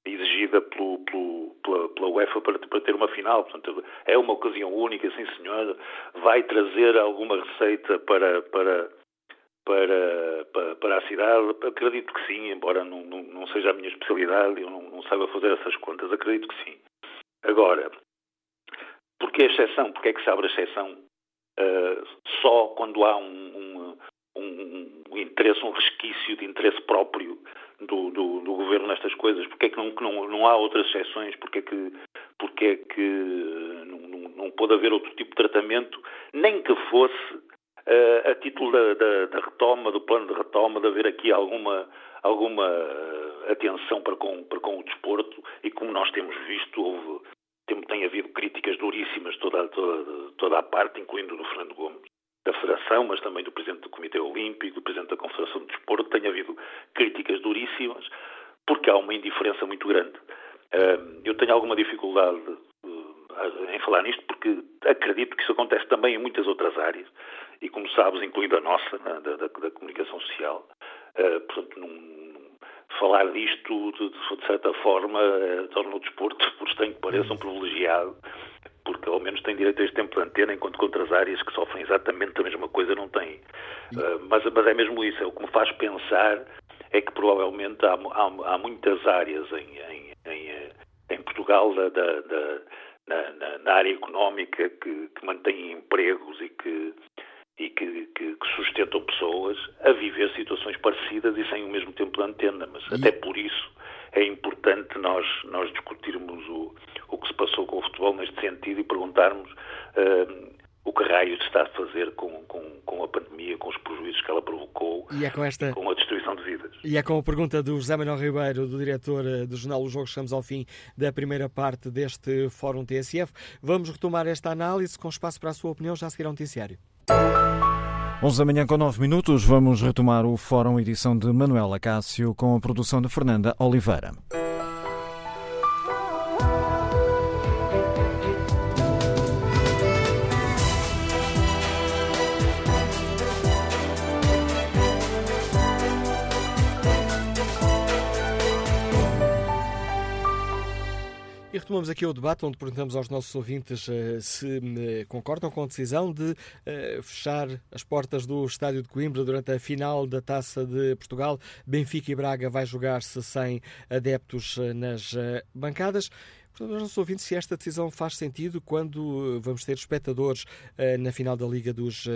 Speaker 10: exigida pelo, pelo, pela, pela, UEFA para, para, ter uma final. Portanto, é uma ocasião única, sim senhor, vai trazer alguma receita para, para, para, para, para a cidade? Acredito que sim, embora não, não, não seja a minha especialidade, eu não, não saiba fazer essas contas, acredito que sim. Agora, Porquê a exceção? Porquê é que se abre a exceção uh, só quando há um, um, um, um, interesse, um resquício de interesse próprio do, do, do governo nestas coisas? Porquê é que não, não, não há outras exceções? Porquê é que, porquê é que não, não, não pode haver outro tipo de tratamento, nem que fosse uh, a título da, da, da, retoma, do plano de retoma, de haver aqui alguma, alguma atenção para com, para com o desporto e como nós temos visto, houve tem, tem havido críticas duríssimas toda, toda, toda a parte, incluindo do Fernando Gomes, da Federação, mas também do Presidente do Comitê Olímpico, do Presidente da Confederação de Desporto, tem havido críticas duríssimas, porque há uma indiferença muito grande. Eu tenho alguma dificuldade eh, em falar nisto, porque acredito que isso acontece também em muitas outras áreas, e como sabes, incluindo a nossa, da, da, da comunicação social. Eh, portanto, não, falar disto, de, de certa forma, eh, torna o desporto, (laughs) por estranho que pareça, um privilegiado, porque ao menos tem direito a este tempo de antena, enquanto que outras áreas que sofrem exatamente a mesma coisa não têm. Uh, mas, mas, é mesmo isso, é o que me faz pensar é que provavelmente há, há, há muitas áreas em, em, em, eh, em Portugal da, da, da na, na, área económica que, que mantêm empregos e que e que, que, que, sustentam pessoas a viver situações parecidas e sem o mesmo tempo de antena. Mas e... até por isso é importante nós, nós discutirmos o, o que se passou com o futebol neste sentido e perguntarmos uh, o que raio se está a fazer com, com, com, a pandemia, com os prejuízos que ela provocou
Speaker 2: e é com, esta...
Speaker 10: com a destruição de vidas.
Speaker 2: E é com a pergunta do José Manuel Ribeiro, do diretor eh, do jornal Os Jogos, estamos ao fim da primeira parte deste Fórum TSF. Vamos retomar esta análise com espaço para a sua opinião já a seguir ao noticiário.
Speaker 11: 11 da manhã com 9 minutos, vamos retomar o Fórum edição de Manuela Cássio com a produção de Fernanda Oliveira.
Speaker 2: Retomamos aqui o debate onde perguntamos aos nossos ouvintes uh, se uh, concordam com a decisão de uh, fechar as portas do estádio de Coimbra durante a final da Taça de Portugal. Benfica e Braga vai jogar-se sem adeptos nas bancadas. Portanto, aos nossos ouvintes, se esta decisão faz sentido quando vamos ter espectadores uh, na final da Liga dos, uh,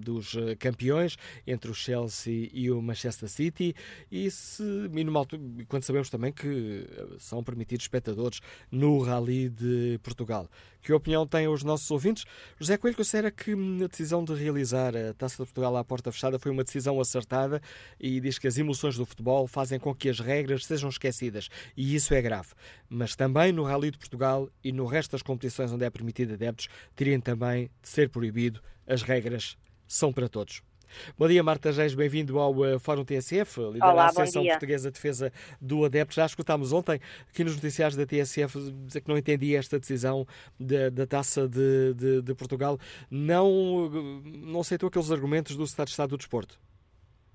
Speaker 2: dos Campeões, entre o Chelsea e o Manchester City, e se, quando sabemos também que são permitidos espectadores no Rally de Portugal. Que opinião têm os nossos ouvintes? José Coelho considera que a decisão de realizar a Taça de Portugal à porta fechada foi uma decisão acertada e diz que as emoções do futebol fazem com que as regras sejam esquecidas e isso é grave. Mas também no Rally de Portugal e no resto das competições onde é permitido adeptos teriam também de ser proibido as regras são para todos. Bom dia, Marta Reis, bem-vindo ao uh, Fórum TSF, líder
Speaker 12: Olá,
Speaker 2: da Associação Portuguesa de Defesa do Adepto. Já escutámos ontem aqui nos noticiários da TSF dizer que não entendia esta decisão de, da taça de, de, de, Portugal. Não, não aceitou aqueles argumentos do Estado de Estado do Desporto?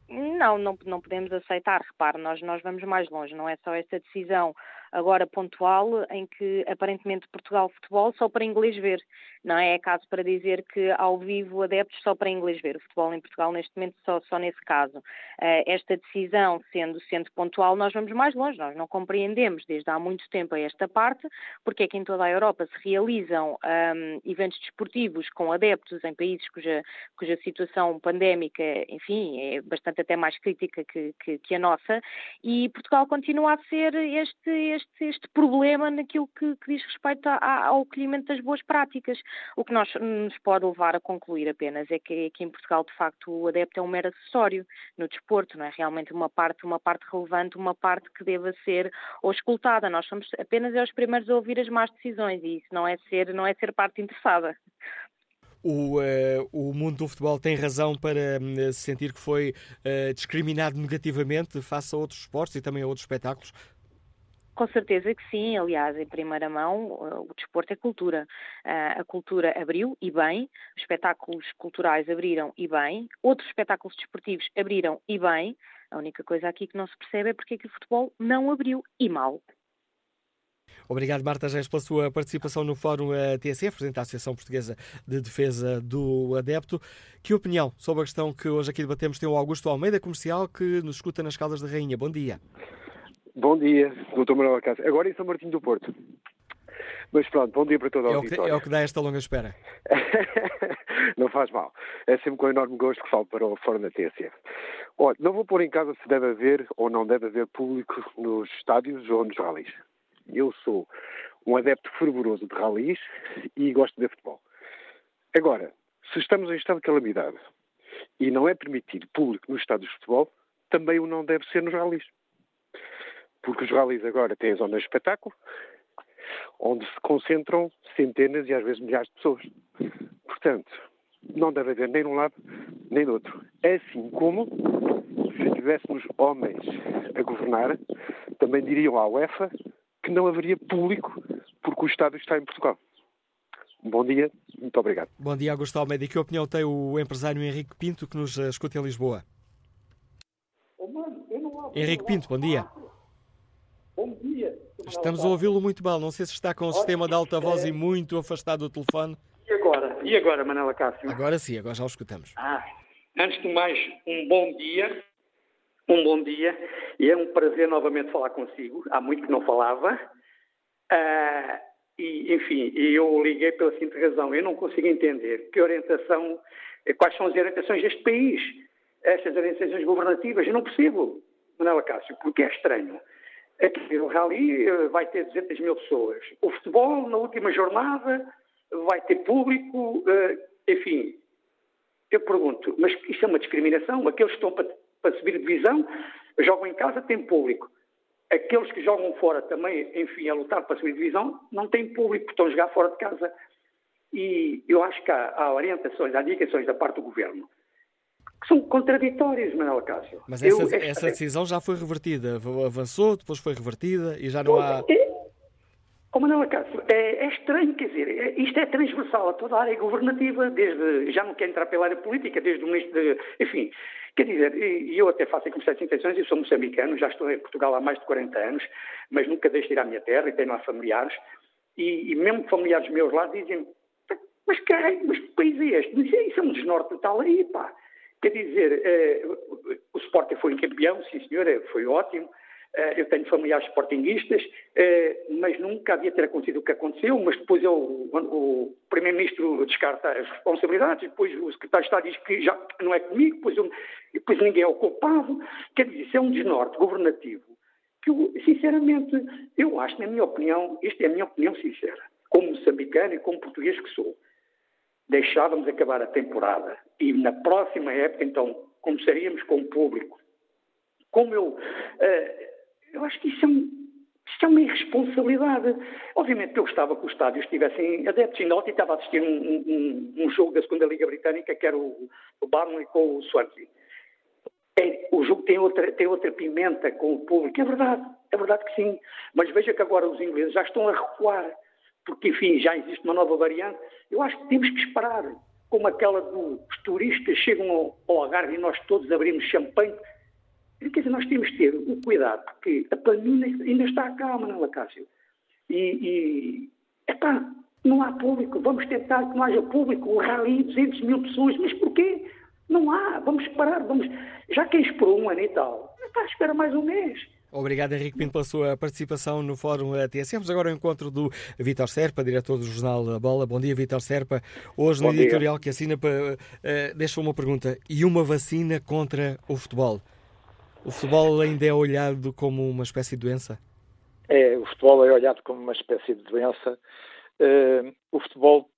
Speaker 12: Não, não, não podemos aceitar. Repare, nós, nós vamos mais longe. Não é só esta decisão agora pontual em que aparentemente Portugal futebol só para inglês ver. Não é? é caso para dizer que ao vivo adeptos só para inglês ver. O futebol em Portugal neste momento só, só nesse caso. Uh, esta decisão sendo, sendo pontual, nós vamos mais longe. Nós não compreendemos desde há muito tempo esta parte, porque é que em toda a Europa se realizam um, eventos desportivos com adeptos em países cuja, cuja situação pandémica, enfim, é bastante até mais crítica que, que, que a nossa, e Portugal continua a ser este, este, este problema naquilo que, que diz respeito a, ao acolhimento das boas práticas. O que nós, nos pode levar a concluir apenas é que, que em Portugal, de facto, o adepto é um mero acessório no desporto, não é realmente uma parte, uma parte relevante, uma parte que deva ser auscultada. Nós somos apenas os primeiros a ouvir as más decisões e isso não é ser, não é ser parte interessada.
Speaker 2: O, uh, o mundo do futebol tem razão para uh, sentir que foi uh, discriminado negativamente face a outros esportes e também a outros espetáculos?
Speaker 12: Com certeza que sim, aliás, em primeira mão, o desporto é cultura. A cultura abriu e bem, os espetáculos culturais abriram e bem, outros espetáculos desportivos abriram e bem. A única coisa aqui que não se percebe é porque é que o futebol não abriu e mal.
Speaker 2: Obrigado, Marta Gés, pela sua participação no Fórum TSF, Presidente da Associação Portuguesa de Defesa do Adepto. Que opinião sobre a questão que hoje aqui debatemos tem o Augusto Almeida, comercial, que nos escuta nas Caldas da Rainha. Bom dia.
Speaker 13: Bom dia, doutor Manuel Acácio. Agora em São Martinho do Porto. Mas pronto, bom dia para toda a
Speaker 2: é auditória. É o que dá esta longa espera. (laughs)
Speaker 13: não faz mal. É sempre com enorme gosto que falo para o Fórum da TSF. Olha, não vou pôr em casa se deve haver ou não deve haver público nos estádios ou nos ralis. Eu sou um adepto fervoroso de ralis e gosto de ver futebol. Agora, se estamos em estado de calamidade e não é permitido público nos estádios de futebol, também o não deve ser nos ralis porque os rallies agora têm zonas de espetáculo, onde se concentram centenas e às vezes milhares de pessoas. Portanto, não deve haver nem de um lado nem do outro. É assim como, se tivéssemos homens a governar, também diriam à UEFA que não haveria público porque o Estado está em Portugal. Bom dia, muito obrigado.
Speaker 2: Bom dia, Augusto Almeida. E que opinião tem o empresário Henrique Pinto, que nos escuta em Lisboa? Henrique Pinto, bom dia.
Speaker 14: Bom dia.
Speaker 2: Estamos a ouvi-lo muito mal. Não sei se está com o sistema de alta voz e muito afastado do telefone.
Speaker 14: E agora? E agora, Manela Cássio?
Speaker 2: Agora sim, agora já o escutamos.
Speaker 14: Ah, antes de mais, um bom dia. Um bom dia. E é um prazer novamente falar consigo. Há muito que não falava. Ah, e, enfim, eu liguei pela seguinte razão. Eu não consigo entender que orientação, quais são as orientações deste país. Estas orientações governativas. Eu não percebo, Manela Cássio, porque é estranho. Aqui, o rally eh, vai ter 200 mil pessoas. O futebol, na última jornada, vai ter público. Eh, enfim, eu pergunto, mas isto é uma discriminação? Aqueles que estão para, para subir divisão jogam em casa, têm público. Aqueles que jogam fora também, enfim, a lutar para subir divisão, não têm público, estão a jogar fora de casa. E eu acho que há, há orientações, há indicações da parte do governo que são contraditórios, Manuel Cássio.
Speaker 2: Mas essa, eu, essa, decisão já foi revertida, avançou, depois foi revertida e já não há...
Speaker 14: É, oh, Manuel Cássio, é, é, estranho, quer dizer, é, isto é transversal a toda a área governativa, desde, já não quero entrar pela área política, desde o ministro de... Enfim, quer dizer, e eu até faço aqui certas intenções, eu sou moçambicano, já estou em Portugal há mais de 40 anos, mas nunca deixo de ir à minha terra e tenho lá familiares, e, e mesmo familiares meus lá dizem, mas caralho, mas que país é este? Mas isso é um desnorte total aí, pá. Quer dizer, eh, o Sporting foi campeão, sim senhora, eh, foi ótimo. Eh, eu tenho familiares sportinguistas, mas nunca havia ter acontecido o que aconteceu, mas depois eu, o Primeiro-Ministro descarta as responsabilidades, depois o Secretário de Estado diz que já não é comigo, depois, eu, depois ninguém é o culpado. Quer dizer, isso é um desnorte governativo que, eu, sinceramente, eu acho, na minha opinião, esta é a minha opinião sincera, como moçambicano e como português que sou deixávamos acabar a temporada e na próxima época, então, começaríamos com o público. Como eu. Uh, eu acho que isso é um, Isto é uma irresponsabilidade. Obviamente eu gostava que os estádios tivessem adeptos. Ainda ontem estava a assistir um, um, um jogo da segunda Liga Britânica, que era o, o Barnley com o Swansea. É, o jogo tem outra, tem outra pimenta com o público. É verdade, é verdade que sim. Mas veja que agora os ingleses já estão a recuar, porque, enfim, já existe uma nova variante. Eu acho que temos que esperar, como aquela dos turistas chegam ao, ao Algarve e nós todos abrimos champanhe. Quer dizer, nós temos que ter o cuidado, porque a pandemia ainda está cá, Manuela Cássio. E, e epá, não há público. Vamos tentar que não haja público. O rally, 200 mil pessoas. Mas porquê? Não há. Vamos esperar. Vamos... Já quem esperou um ano e tal, epá, espera mais um mês.
Speaker 2: Obrigado, Henrique Pinto, pela sua participação no Fórum TSF. Vamos agora ao encontro do Vítor Serpa, diretor do jornal A Bola. Bom dia, Vítor Serpa. Hoje, no editorial que assina, uh, deixa uma pergunta. E uma vacina contra o futebol? O futebol ainda é olhado como uma espécie de doença?
Speaker 15: É, o futebol é olhado como uma espécie de doença. Uh, o futebol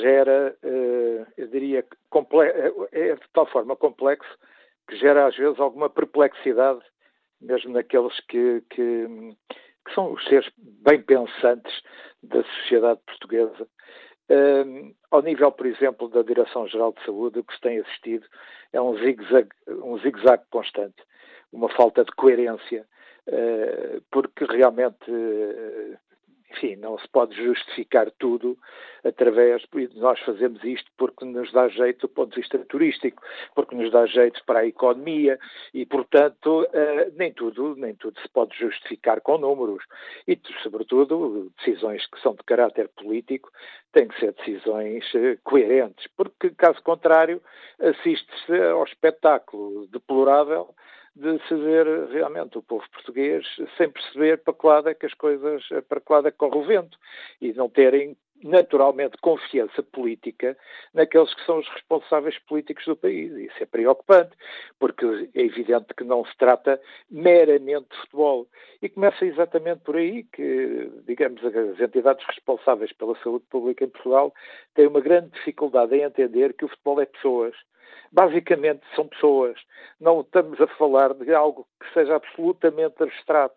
Speaker 15: gera, uh, eu diria, é de tal forma complexo que gera às vezes alguma perplexidade, mesmo naqueles que, que, que são os seres bem pensantes da sociedade portuguesa. Uh, ao nível, por exemplo, da Direção-Geral de Saúde, o que se tem assistido é um zigue-zague um constante, uma falta de coerência, uh, porque realmente, uh, enfim, não se pode justificar tudo através de nós fazemos isto porque nos dá jeito do ponto de vista turístico, porque nos dá jeito para a economia e, portanto, uh, nem tudo, nem tudo se pode justificar com números. E, sobretudo, decisões que são de caráter político têm que ser decisões uh, coerentes, porque, caso contrário, assiste-se ao espetáculo deplorável de ver realmente o povo português sem perceber para que lado é que as coisas, para que lado é que corre o vento e não terem naturalmente confiança política naqueles que são os responsáveis políticos do país. Isso é preocupante, porque é evidente que não se trata meramente de futebol. E começa exatamente por aí que, digamos, as entidades responsáveis pela saúde pública em Portugal têm uma grande dificuldade em entender que o futebol é pessoas basicamente são pessoas. Não estamos a falar de algo que seja absolutamente abstrato.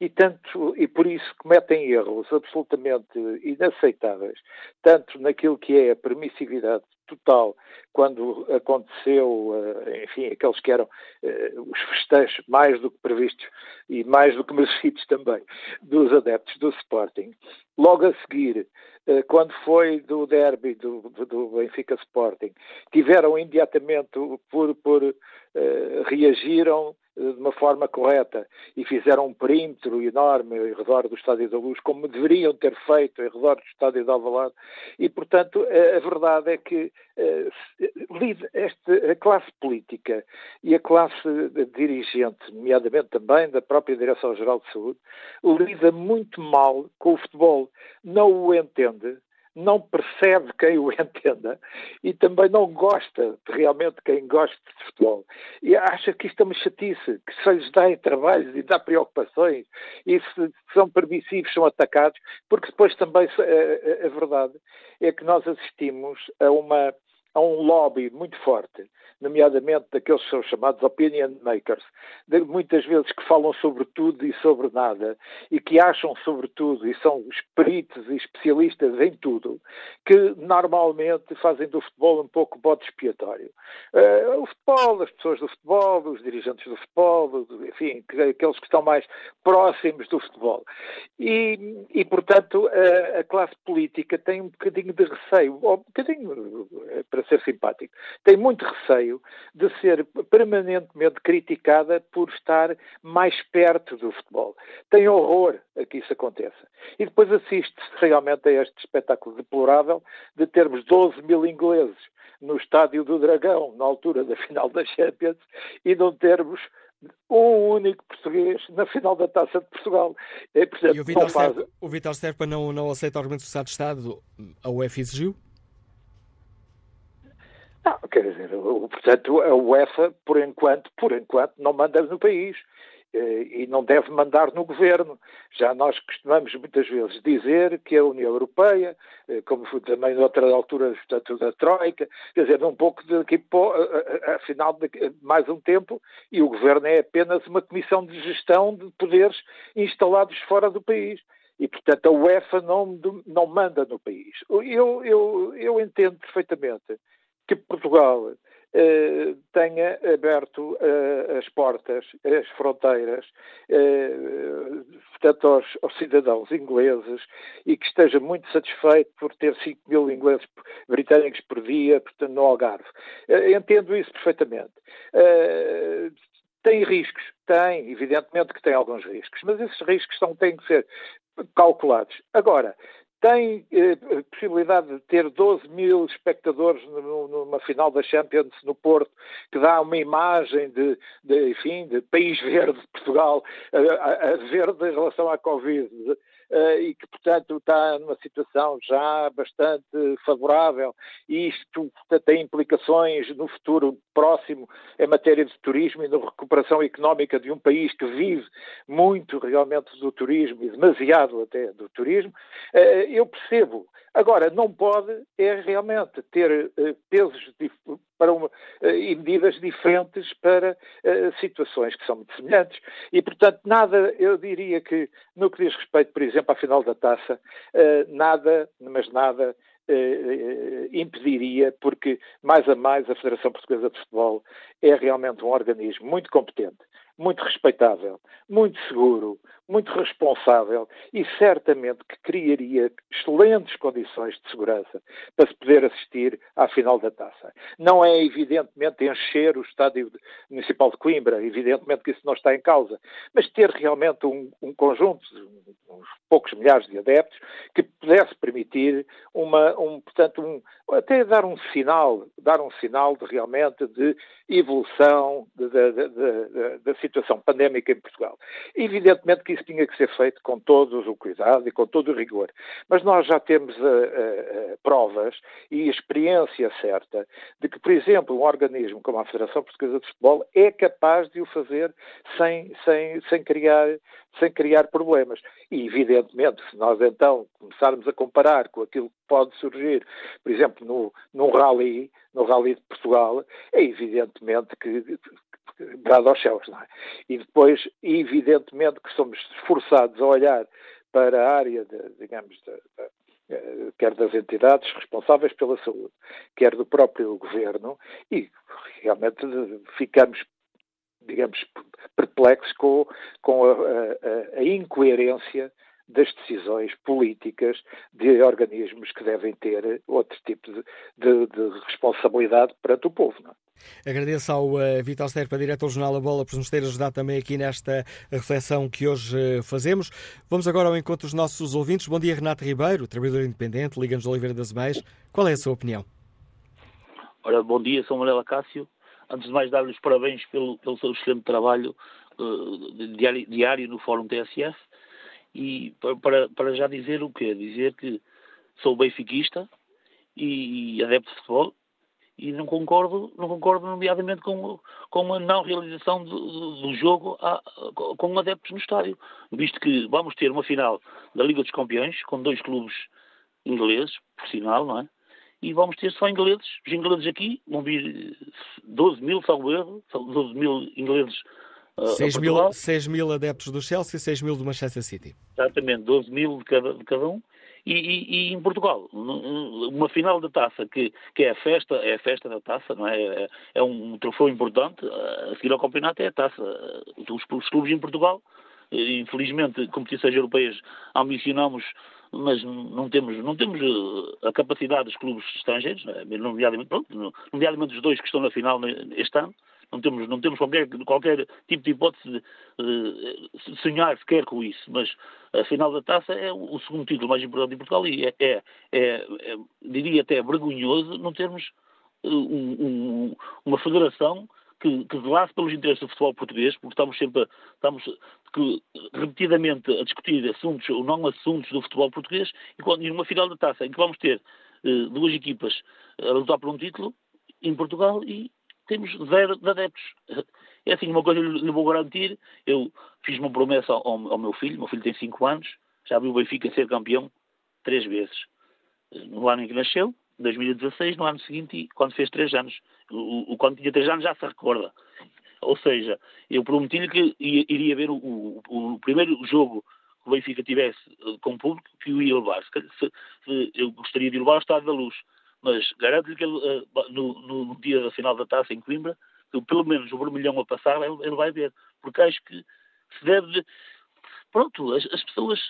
Speaker 15: E, tanto, e por isso cometem erros absolutamente inaceitáveis, tanto naquilo que é a permissividade total quando aconteceu, eh, enfim, aqueles que eram eh, os festejos mais do que previstos e mais do que merecidos também dos adeptos do Sporting. Logo a seguir, quando foi do derby do, do Benfica Sporting, tiveram imediatamente por, por uh, reagiram de uma forma correta e fizeram um perímetro enorme em redor do Estádio da Luz, como deveriam ter feito em redor do Estádio de Alvalade. E, portanto, a verdade é que a classe política e a classe dirigente, nomeadamente também da própria Direção-Geral de Saúde, lida muito mal com o futebol. Não o entende, não percebe quem o (laughs) entenda e também não gosta realmente quem gosta de futebol. E acha que isto é uma chatice, que se lhes dá trabalhos e dá preocupações e se são permissivos são atacados, porque depois também a, a, a verdade é que nós assistimos a uma a um lobby muito forte, nomeadamente daqueles que são chamados opinion makers, muitas vezes que falam sobre tudo e sobre nada, e que acham sobre tudo e são os peritos e especialistas em tudo, que normalmente fazem do futebol um pouco bode expiatório. Uh, o futebol, as pessoas do futebol, os dirigentes do futebol, enfim, aqueles que estão mais próximos do futebol. E, e portanto, a, a classe política tem um bocadinho de receio, ou um bocadinho, eh, para ser simpático, tem muito receio de ser permanentemente criticada por estar mais perto do futebol. Tem horror a que isso aconteça. E depois assiste-se realmente a este espetáculo deplorável de termos 12 mil ingleses no estádio do Dragão, na altura da final da Champions, e não termos um único português na final da Taça de Portugal.
Speaker 2: É, portanto, e o Vitor, faz... Serpa, o Vitor Serpa não, não aceita o argumento do Estado de Estado? A UEFA exigiu?
Speaker 15: Não, quer dizer, portanto, a UEFA, por enquanto, por enquanto, não manda no país. e não deve mandar no governo. Já nós costumamos muitas vezes dizer que a União Europeia, como também noutra altura, portanto, da Troika, quer dizer, um pouco daqui, afinal, de mais um tempo, e o governo é apenas uma comissão de gestão de poderes instalados fora do país e, portanto, a UEFA não, não manda no país. Eu, eu, eu entendo perfeitamente que Portugal eh, tenha aberto eh, as portas, as fronteiras, eh, portanto, aos, aos, cidadãos ingleses e que esteja muito satisfeito por ter 5 mil ingleses britânicos por dia, portanto, no Algarve. Eh, entendo isso perfeitamente. Eh, tem riscos? Tem, evidentemente que tem alguns riscos, mas esses riscos são, têm que ser calculados. Agora, tem eh, possibilidade de ter 12 mil espectadores numa final da Champions no Porto, que dá uma imagem de, de enfim, de país (laughs) verde de Portugal, a, a, verde em relação à Covid, e que, portanto, está numa situação já bastante favorável e isto portanto, tem implicações no futuro próximo em matéria de turismo e na recuperação económica de um país que vive muito realmente do turismo e demasiado até do turismo, uh, eu percebo. Agora, não pode é realmente ter uh, pesos para uma, e medidas diferentes para situações que são muito semelhantes. E, portanto, nada, eu diria que no que diz respeito, por exemplo, à final da taça, eh, nada, mas nada eh, eh, impediria, porque mais a mais a Federação Portuguesa de Futebol é realmente um organismo muito competente, muito respeitável, muito seguro, muito responsável e certamente que criaria excelentes condições de segurança para se poder assistir à final da taça. Não é evidentemente encher o estádio municipal de Coimbra, evidentemente que isso não está em causa, mas ter realmente um, um conjunto, uns poucos milhares de adeptos, que pudesse permitir uma, um, portanto, um, até dar um sinal, dar um sinal de realmente de evolução da situação pandémica em Portugal. Evidentemente que isso tinha que ser feito com todo o cuidado e com todo o rigor. Mas nós já temos uh, uh, provas e experiência certa de que, por exemplo, um organismo como a Federação Portuguesa de Futebol é capaz de o fazer sem, sem, sem, criar, sem criar problemas. E, evidentemente, se nós então começarmos a comparar com aquilo que pode surgir, por exemplo, no, no rally, no rally de Portugal, é evidentemente que dado aos céus, não é? E depois, evidentemente, que somos forçados a olhar para a área, de, digamos, de, de, eh, quer das entidades responsáveis pela saúde, quer do próprio governo, e realmente ficamos, digamos, perplexos com, com a, a, a incoerência das decisões políticas de organismos que devem ter outro tipo de, de, de responsabilidade perante o povo. Não é?
Speaker 2: Agradeço ao uh, Vital Serpa, diretor do Jornal A Bola, por nos ter ajudado também aqui nesta reflexão que hoje uh, fazemos. Vamos agora ao encontro dos nossos ouvintes. Bom dia, Renato Ribeiro, trabalhador independente, Liga-nos Oliveira das Meias. Qual é a sua opinião?
Speaker 10: Ora, bom dia, sou Manuela Cássio. Antes de mais, dar-lhes parabéns pelo, pelo seu excelente trabalho uh, diário, diário, no Fórum TSF. E para, para já dizer o quê? Dizer que sou benfiquista e adepto de futebol e não concordo, não concordo nomeadamente com, com a não realização do, do jogo a, com adeptos no estádio, visto que vamos ter uma final da Liga dos Campeões com dois clubes ingleses, por sinal, não é? E vamos ter só ingleses, os ingleses aqui vão vir 12 mil, salvo erro, 12 mil ingleses
Speaker 2: 6 uh, mil, 6 mil adeptos do Chelsea e 6 mil do Manchester City.
Speaker 10: Exatamente, 12 mil de cada, de cada um. E, e, e, em Portugal, uma final da taça que, que é a festa, é a festa da taça, não é? É, é um troféu importante, a seguir ao campeonato é a taça. Os, os clubes em Portugal, infelizmente, competições europeias ambicionamos mas não temos, não temos a capacidade dos clubes estrangeiros, é? nomeadamente, pronto, nomeadamente os dois que estão na final este ano, não temos, não temos qualquer, qualquer tipo de hipótese de, de sonhar sequer com isso, mas a final da taça é o segundo título mais importante em Portugal e é, é, é, é diria até vergonhoso não termos uh, um, um, uma federação que, que velasse pelos interesses do futebol português, porque estamos sempre a, estamos que, repetidamente a discutir assuntos ou não assuntos do futebol português e, quando, numa final da taça em que vamos ter uh, duas equipas a lutar por um título em Portugal e temos zero de adeptos. É assim, uma coisa lhe vou garantir, eu fiz uma promessa ao, ao meu filho, meu filho tem 5 anos, já viu o Benfica ser campeão três vezes. No ano em que nasceu, 2016, no ano seguinte, quando fez 3 anos. O, o, quando tinha 3 anos já se recorda. Ou seja, eu prometi-lhe que iria ver o, o, o, primeiro jogo que o Benfica tivesse eh, com o público, que o ia levar. Se, se, eu gostaria de levar ao Estado da Luz, mas garanto-lhe que ele, eh, no, no, dia da final da taça em Coimbra, que pelo menos o vermelhão a passar, ele, ele vai ver. Porque acho que se deve. Pronto, as, as pessoas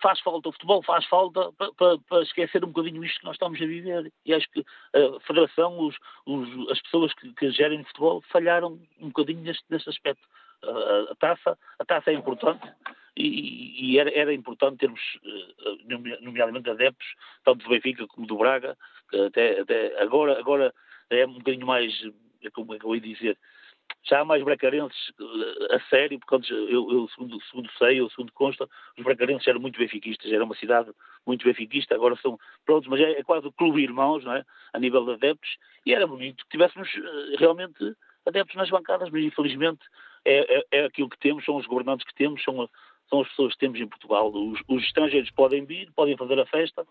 Speaker 10: faz falta, o futebol faz falta para, para, para, esquecer um bocadinho isto que nós estamos a viver. E acho que a Federação, os, os, as pessoas que, que gerem futebol falharam um bocadinho neste, neste aspecto. A, a, taça, a taça é importante e, e era, era, importante termos, eh, nomeadamente, adeptos, tanto do Benfica como do Braga, até, até agora, agora é um bocadinho mais, como é que eu ia dizer, já há mais bracarenses uh, a sério, porque eu, eu segundo, segundo sei, ou segundo consta, os bracarenses eram muito benfiquistas, era uma cidade muito benfiquista, agora são prontos, mas é, é quase o clube irmãos, não é? A nível de adeptos, e era bonito que tivéssemos uh, realmente adeptos nas bancadas, mas infelizmente é, é, é, aquilo que temos, são os governantes que temos, são, são as pessoas que temos em Portugal. Os, os estrangeiros podem vir, podem fazer a festa, eh,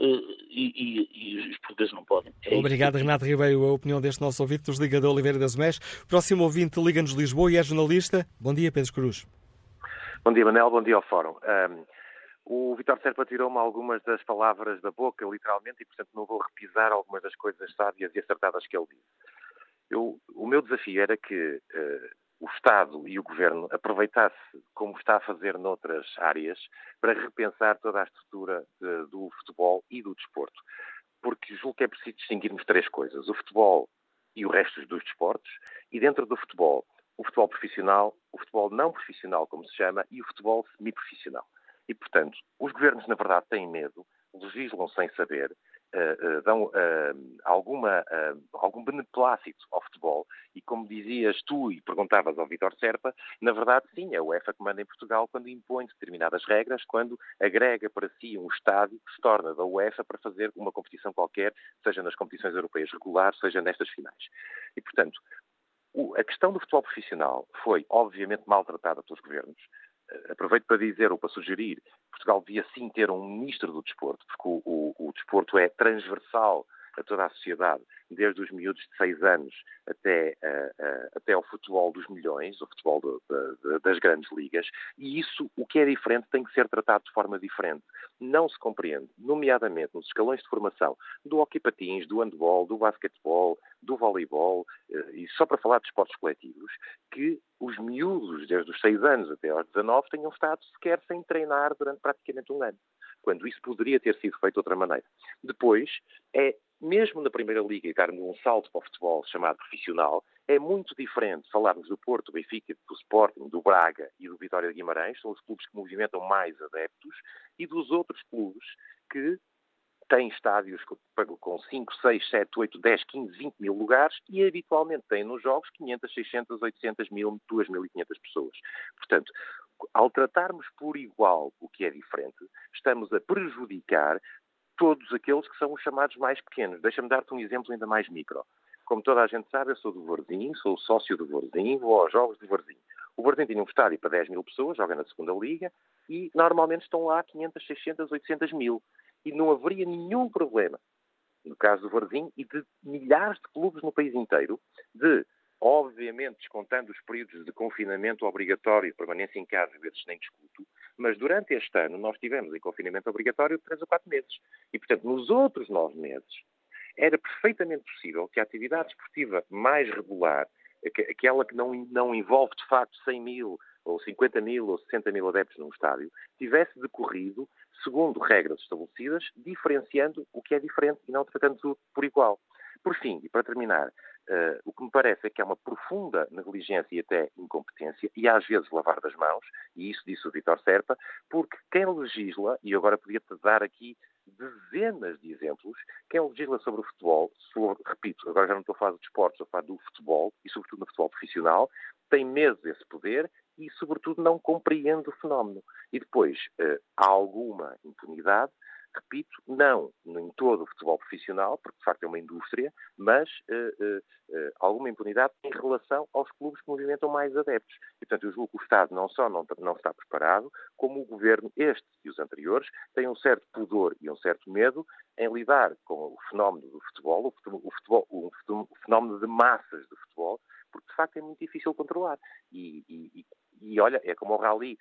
Speaker 10: e, e, e, os portugueses não podem.
Speaker 2: É Obrigado, isso. Renato Ribeiro. A opinião deste nosso ouvinte nos liga da Oliveira das Més. Próximo ouvinte liga-nos Lisboa e é jornalista. Bom dia, Pedro Cruz.
Speaker 16: Bom dia, Manel. Bom dia ao Fórum. Um, o Vitor Serpa tirou-me algumas das palavras da boca, literalmente, e portanto não vou repisar algumas das coisas sábias e acertadas que ele disse. Eu, o meu desafio era que uh, o Estado e o Governo aproveitasse, como está a fazer noutras áreas, para repensar toda a estrutura de, do futebol e do desporto. Porque julgo que é preciso distinguirmos três coisas: o futebol e o resto dos desportos, e dentro do futebol, o futebol profissional, o futebol não profissional, como se chama, e o futebol semi-profissional. E, portanto, os governos, na verdade, têm medo, legislam sem saber, dão uh, alguma, algum beneplácito ao futebol e, como dizias tu e perguntavas ao Vitor Serpa, na verdade, sim, o UEFA que manda em Portugal quando impõe determinadas regras, quando agrega para si um estádio que se torna da UEFA para fazer uma competição qualquer, seja nas competições europeias regulares, seja nestas finais. E, portanto, a questão do futebol profissional foi, obviamente, maltratada pelos governos, aproveito para dizer ou para sugerir Portugal devia sim ter um ministro do desporto, porque o, o, o desporto é transversal a toda a sociedade, desde os miúdos de 6 anos até, uh, uh, até ao futebol dos milhões, o futebol do, das grandes ligas, e isso, o que é diferente, tem que ser tratado de forma diferente. Não se compreende, nomeadamente nos escalões de formação do hockey patins, do handball, do basquetebol, do voleibol, uh, e só para falar de esportes coletivos, que os miúdos, desde os 6 anos até aos 19, tenham estado sequer sem treinar durante praticamente um ano quando isso poderia ter sido feito de outra maneira. Depois, é mesmo na Primeira Liga e darmos um salto para o futebol chamado profissional, é muito diferente falarmos do Porto, do Benfica, do Sporting, do Braga e do Vitória de Guimarães, são os clubes que movimentam mais adeptos, e dos outros clubes que têm estádios com 5, 6, 7, 8, 10, 15, 20 mil lugares e habitualmente têm nos jogos 500, 600, 800 mil, 2.500 pessoas. Portanto, ao tratarmos por igual o que é diferente, estamos a prejudicar todos aqueles que são os chamados mais pequenos. Deixa-me dar-te um exemplo ainda mais micro. Como toda a gente sabe, eu sou do Varzim, sou sócio do Varzim, vou aos jogos do Varzim. O Varzim tinha um estádio para 10 mil pessoas, joga na segunda liga, e normalmente estão lá 500, 600, 800 mil. E não haveria nenhum problema, no caso do Varzim, e de milhares de clubes no país inteiro, de obviamente descontando os períodos de confinamento obrigatório, permanência em casa, vezes nem discuto, mas durante este ano nós tivemos em confinamento obrigatório de 3 ou 4 meses. E, portanto, nos outros 9 meses, era perfeitamente possível que a atividade esportiva mais regular, aquela que não, não envolve de facto 100 mil, ou 50 mil, ou 60 mil adeptos num estádio, tivesse decorrido segundo regras estabelecidas, diferenciando o que é diferente e não tratando tudo por igual. Por fim, e para terminar, Uh, o que me parece é que há uma profunda negligência e até incompetência, e às vezes lavar das mãos, e isso disse o Vitor Serpa, porque quem legisla, e agora podia-te dar aqui dezenas de exemplos, quem legisla sobre o futebol, sobre, repito, agora já não estou a falar de esportes, estou a falar do futebol, e sobretudo no futebol profissional, tem meses esse poder e, sobretudo, não compreende o fenómeno. E depois uh, há alguma impunidade Repito, não em todo o futebol profissional, porque de facto é uma indústria, mas uh, uh, alguma impunidade em relação aos clubes que movimentam mais adeptos. E, portanto, eu julgo que o Estado não só não, não está preparado, como o Governo, este e os anteriores, têm um certo pudor e um certo medo em lidar com o fenómeno do futebol, o, futebol, o, fenómeno de massas do futebol, porque de facto é muito difícil controlar. E, e, e olha, é como o rally,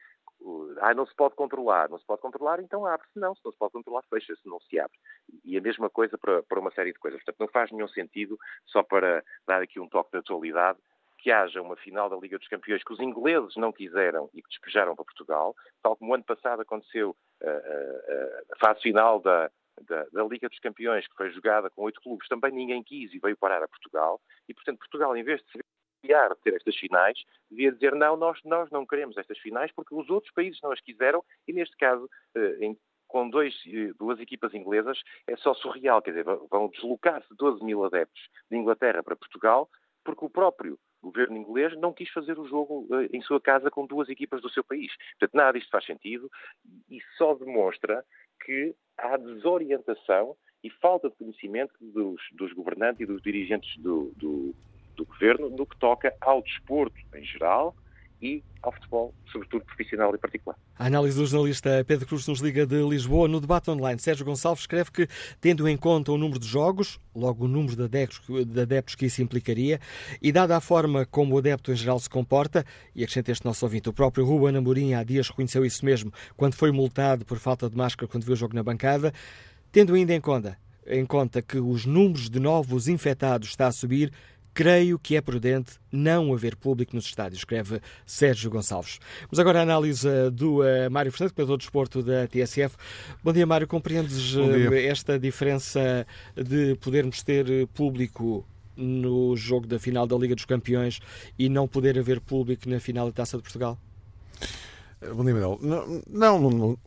Speaker 16: ah, não se pode controlar, não se pode controlar, então abre-se. Não, se não se pode controlar, fecha-se, não se abre. E a mesma coisa para, para uma série de coisas. Portanto, não faz nenhum sentido, só para dar aqui um toque de atualidade, que haja uma final da Liga dos Campeões que os ingleses não quiseram e que despejaram para Portugal, tal como ano passado aconteceu a, uh, uh, a fase final da, da, da, Liga dos Campeões, que foi jogada com oito clubes, também ninguém quis e veio parar a Portugal. E, portanto, Portugal, em vez de se de ter estas finais, devia dizer não, nós, nós não queremos estas finais porque os outros países não as quiseram e, neste caso, eh, em, com dois, eh, duas equipas inglesas, é só surreal, quer dizer, vão deslocar-se 12 mil adeptos de Inglaterra para Portugal porque o próprio governo inglês não quis fazer o jogo eh, em sua casa com duas equipas do seu país. Portanto, nada disto faz sentido e só demonstra que há desorientação e falta de conhecimento dos, dos governantes e dos dirigentes do, do, do governo no que toca ao desporto em geral e ao futebol, sobretudo profissional e particular.
Speaker 2: A análise do jornalista Pedro Cruz nos liga de Lisboa. No debate online, Sérgio Gonçalves escreve que, tendo em conta o número de jogos, logo o número de adeptos, de adeptos que isso implicaria, e dada a forma como o adepto em geral se comporta, e acrescenta este nosso ouvinte, o próprio Ruben Amorim há dias reconheceu isso mesmo quando foi multado por falta de máscara quando viu o jogo na bancada, tendo ainda em conta, em conta que os números de novos infectados está a subir, Creio que é prudente não haver público nos estádios, escreve Sérgio Gonçalves. Mas agora a análise do uh, Mário Fernandes, pelo desporto da TSF. Bom dia, Mário. Compreendes uh, esta diferença de podermos ter eh, público no jogo da final da Liga dos Campeões e não poder haver público na final da Taça de Portugal?
Speaker 17: Bom dia, Manuel. Não, não, não,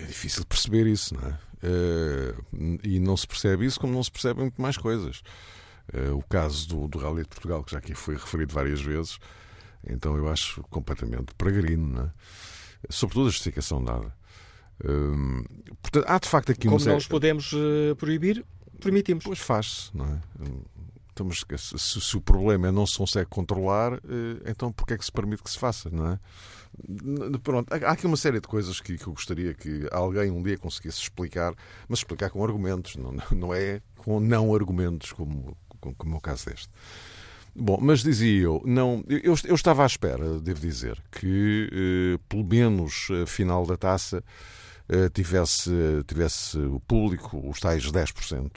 Speaker 17: é difícil perceber isso, não é? Uh, e não se percebe isso como não se percebem muito mais coisas. Uh, o caso do, do Rally de Portugal, que já aqui foi referido várias vezes, então eu acho completamente peregrino, é? sobretudo a justificação dada. Uh, portanto, há de facto aqui
Speaker 2: Como uma... não os podemos uh, proibir, permitimos.
Speaker 17: Pois faz-se, não é? Então, mas se, se, o problema é não se consegue controlar, então porquê é que se permite que se faça, não é? Pronto, há aqui uma série de coisas que, que eu gostaria que alguém um dia conseguisse explicar, mas explicar com argumentos, não, não é com não argumentos, como, como é o caso deste. Bom, mas dizia eu, não, eu, eu estava à espera, devo dizer, que eh, pelo menos a final da taça eh, tivesse, tivesse o público, os tais 10%.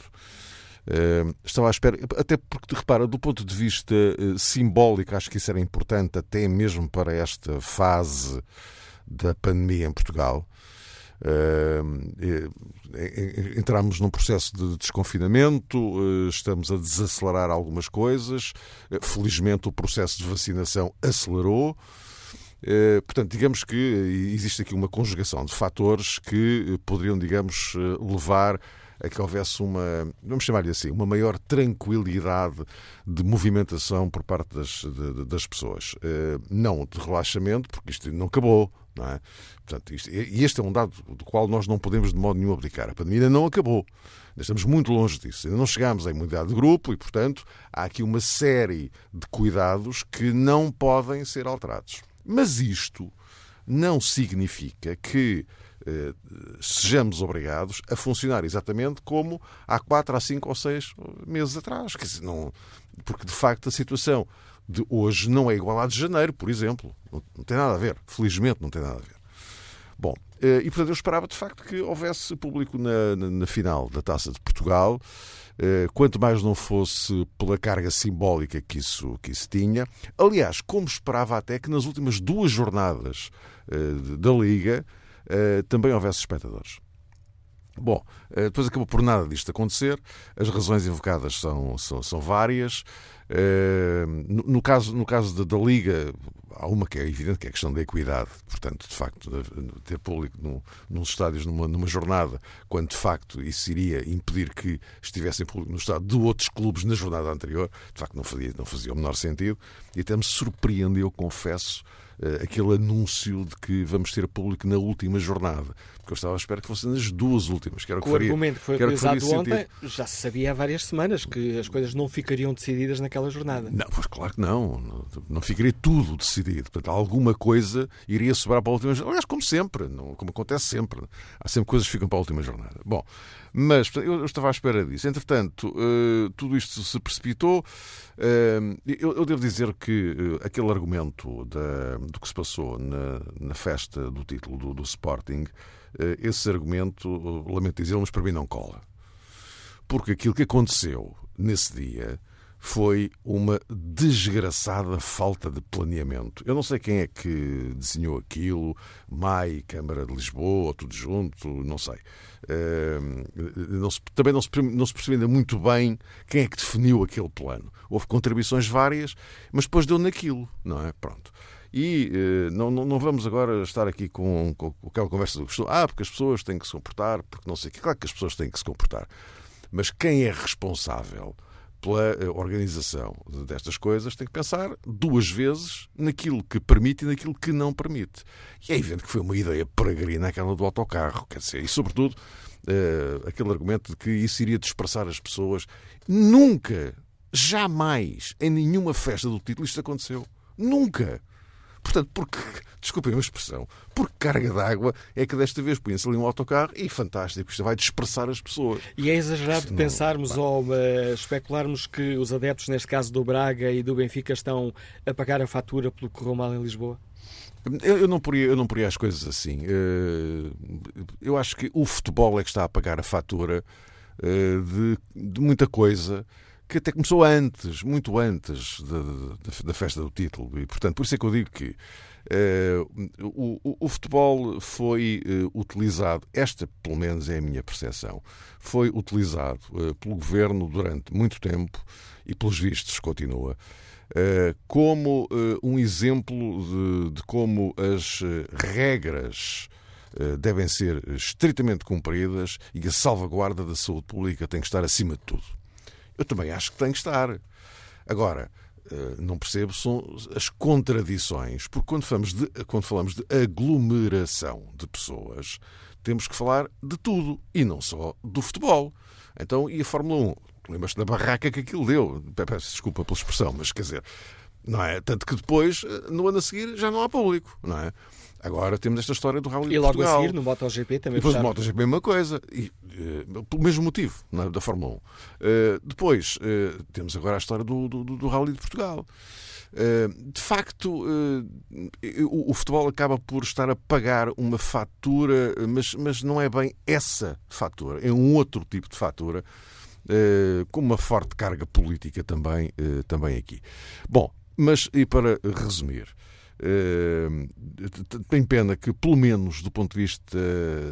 Speaker 17: Uh, estava à espera, até porque, repara, do ponto de vista uh, simbólico, acho que isso era importante até mesmo para esta fase da pandemia em Portugal. Uh, entramos num processo de desconfinamento, uh, estamos a desacelerar algumas coisas. Uh, felizmente, o processo de vacinação acelerou. Portanto, digamos que existe aqui uma conjugação de fatores que poderiam, digamos, levar a que houvesse uma, vamos chamar-lhe assim, uma maior tranquilidade de movimentação por parte das, de, das pessoas. Eh, não de relaxamento, porque isto não acabou. Não é? Portanto, isto, e este é um dado do qual nós não podemos de modo nenhum abdicar. A pandemia não acabou. estamos muito longe disso. Ainda não chegámos à imunidade de grupo e, portanto, há aqui uma série de cuidados que não podem ser alterados. Mas isto não significa que eh, sejamos obrigados a funcionar exatamente como há quatro, há cinco ou seis meses atrás. Não, porque de facto a situação de hoje não é igual à de janeiro, por exemplo. Não, não tem nada a ver. Felizmente não tem nada a ver. Bom, eh, e portanto eu esperava de facto que houvesse público na, na, na final da Taça de Portugal. Eh, quanto mais não fosse pela carga simbólica que isso, que isso tinha. Aliás, como esperava até que nas últimas duas jornadas da Liga eh, também houvesse espectadores. Bom, eh, depois acabou por nada disto acontecer. As razões invocadas são, são, são várias. Eh, no, caso, no caso da, da, Liga, há uma que é evidente, que é a questão da equidade. Portanto, de facto, ter público no, nos estádios numa, numa jornada, quando de facto isso iria impedir que estivessem público no estádio de outros clubes na jornada anterior, de facto não fazia, não fazia o menor sentido. E até me surpreendeu, confesso, uh, aquele anúncio de que vamos ter público na última jornada. Porque eu estava à espera que fosse nas duas últimas. Que era
Speaker 2: o, faria, argumento que foi utilizado que ontem, já se sabia há várias semanas que as coisas não ficariam decididas naquela jornada.
Speaker 17: Não, pois claro que não. Não, ficaria tudo decidido. Portanto, alguma coisa iria sobrar para a última jornada. Aliás, como sempre, como acontece sempre. Há sempre coisas que ficam para a última jornada. Bom, mas eu, estava à espera disso. Entretanto, uh, tudo isto se precipitou. Uh, eu, devo dizer que uh, aquele argumento do que se passou na, festa do título do Sporting, esse argumento, lamento dizer, mas para mim não cola. Porque aquilo que aconteceu nesse dia foi uma desgraçada falta de planeamento. Eu não sei quem é que desenhou aquilo, MAI, Câmara de Lisboa, tudo junto, não sei. Não se, também não se, não se percebe ainda muito bem quem é que definiu aquele plano. Houve contribuições várias, mas depois deu naquilo, não é? Pronto. E eh, não, não, vamos agora estar aqui com, com, aquela conversa do costume. Ah, porque as pessoas têm que se comportar, porque não sei o que. Claro que as pessoas têm que se comportar. Mas quem é responsável pela eh, organização destas coisas tem que pensar duas vezes naquilo que permite e naquilo que não permite. E é evidente que foi uma ideia peregrina aquela do autocarro, quer dizer, e sobretudo uh, aquele argumento de que isso iria dispersar as pessoas. Nunca, jamais, em nenhuma festa do título isto aconteceu. Nunca. Portanto, porque, desculpem a expressão, por carga d'água é que desta vez põe-se ali um autocarro e fantástico, isto vai dispersar as pessoas.
Speaker 2: E é exagerado não, pensarmos pá. ou uh, especularmos que os adeptos, neste caso do Braga e do Benfica, estão a pagar a fatura pelo que correu mal em Lisboa?
Speaker 17: Eu, eu, não poria, eu não poria as coisas assim. Uh, eu acho que o futebol é que está a pagar a fatura uh, de, de muita coisa que até começou antes, muito antes da, festa do título. E, portanto, por isso é que eu digo que uh, o, o, futebol foi uh, utilizado, esta pelo menos é a minha percepção, foi utilizado uh, pelo governo durante muito tempo e, pelos vistos, continua. como um exemplo de, de como as regras devem ser estritamente cumpridas e a salvaguarda da saúde pública tem que estar acima de tudo. Eu também acho que tem que estar. Agora, eh, não percebo são as contradições, porque quando falamos, de, quando falamos de aglomeração de pessoas, temos que falar de tudo e não só do futebol. Então, e a Fórmula 1? Lembras-te da barraca que aquilo deu? Peço desculpa pela expressão, mas quer dizer, não é? Tanto que depois, eh, no ano a seguir, já não há público, não é? Agora temos esta história do Rally
Speaker 2: E logo a seguir, no MotoGP também.
Speaker 17: E depois no MotoGP, a mesma coisa. E, uh, pelo mesmo motivo, é? da Fórmula 1. Uh, eh, depois, uh, temos agora a história do, do, do Rally de Portugal. de facto, o, o, futebol acaba por estar a pagar uma fatura, mas, mas não é bem essa fatura, é um outro tipo de fatura, com uma forte carga política também, também aqui. Bom, mas e para resumir, Uh, tem pena que, pelo menos do ponto de vista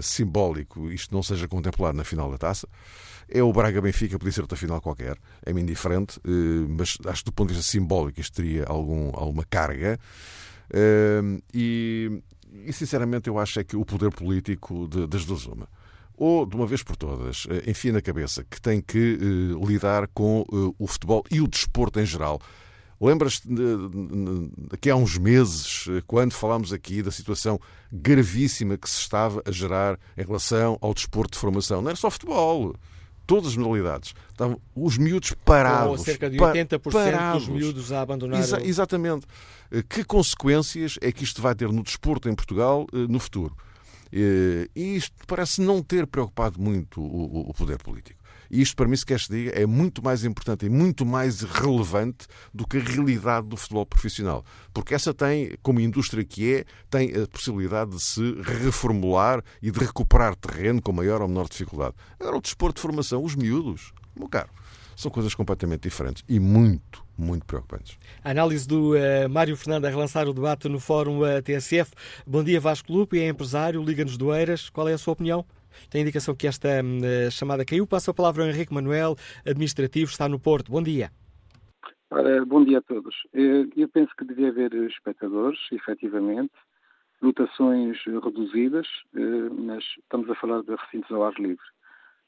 Speaker 17: simbólico, isto não seja contemplado na final da taça. É o Braga-Benfica, podia ser outra final qualquer, é-me indiferente, uh, mas acho que do ponto de vista simbólico isto teria algum, alguma carga. E, e, sinceramente, eu acho é que o poder político de, das duas uma ou de uma vez por todas, enfia na cabeça que tem que lidar com o futebol e o desporto em geral Lembras-te que há uns meses, quando falámos aqui da situação gravíssima que se estava a gerar em relação ao desporto de formação? Não era só futebol. Todas as modalidades. Estavam os miúdos parados.
Speaker 2: Ou cerca de 80% parados. dos miúdos a abandonar. Exa.
Speaker 17: Exatamente. Que consequências é que isto vai ter no desporto em Portugal eh, no futuro? Eh, e isto parece não ter preocupado muito o poder político. E isto, para mim, se quer se diga, é muito mais importante e muito mais relevante do que a realidade do futebol profissional. Porque essa tem, como indústria que é, tem a possibilidade de se reformular e de recuperar terreno com maior ou menor dificuldade. Agora, o desporto de formação, os miúdos, meu caro, são coisas completamente diferentes e muito, muito preocupantes.
Speaker 2: A análise do uh, Mário Fernando a relançar o debate no Fórum uh, eh, TSF. Bom dia, Vasco Lupe, é empresário, Liga-nos do Eiras. Qual é a sua opinião? Tem indicação que esta uh, chamada caiu. Passo a palavra ao Henrique Manuel, administrativo, está no Porto. Bom dia.
Speaker 18: Ora, bom dia a todos. Eh, eu penso que devia haver espectadores, efetivamente, lotações reduzidas, eh, mas estamos a falar de recintos ao ar livre.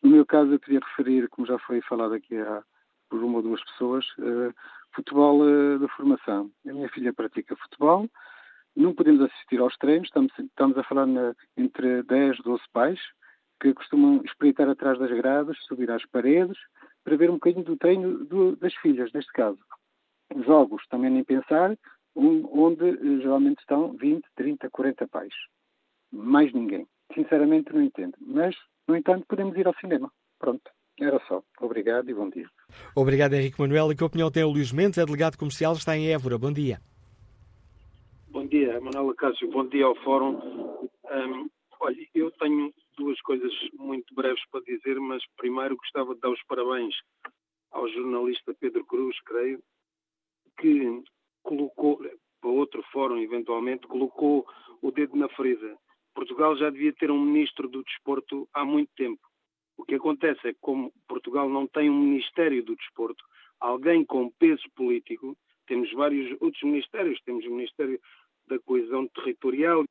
Speaker 18: No meu caso, eu queria referir, como já foi falado aqui há, por uma ou duas pessoas, futebol da formação. A minha filha pratica futebol, não podemos assistir aos treinos, estamos, estamos a falar na, entre 10, 12 pais, que costumam espreitar atrás das gradas, subir às paredes, para ver um bocadinho do treino do, das filhas, neste caso. Jogos, também nem pensar, um, onde eh, geralmente estão 20, 30, 40 pais. Mais ninguém. Sinceramente não entendo. Mas, no entanto, podemos ir ao cinema. Pronto. Era só. Obrigado e bom dia.
Speaker 2: Obrigado, Henrique Manuel. E que opinião tem o Luís Mendes? É delegado comercial, está em Évora. Bom dia.
Speaker 19: Bom dia, Manuela Cássio. Bom dia ao Fórum. Um, olha, eu tenho duas coisas muito breves para dizer, mas primeiro gostava de dar os parabéns ao jornalista Pedro Cruz, creio, que colocou, para outro fórum eventualmente, colocou o dedo na ferida. Portugal já devia ter um ministro do desporto há muito tempo. O que acontece é que, como Portugal não tem um Ministério do Desporto, alguém com peso político, temos vários outros ministérios, temos o Ministério da Coesão Territorial,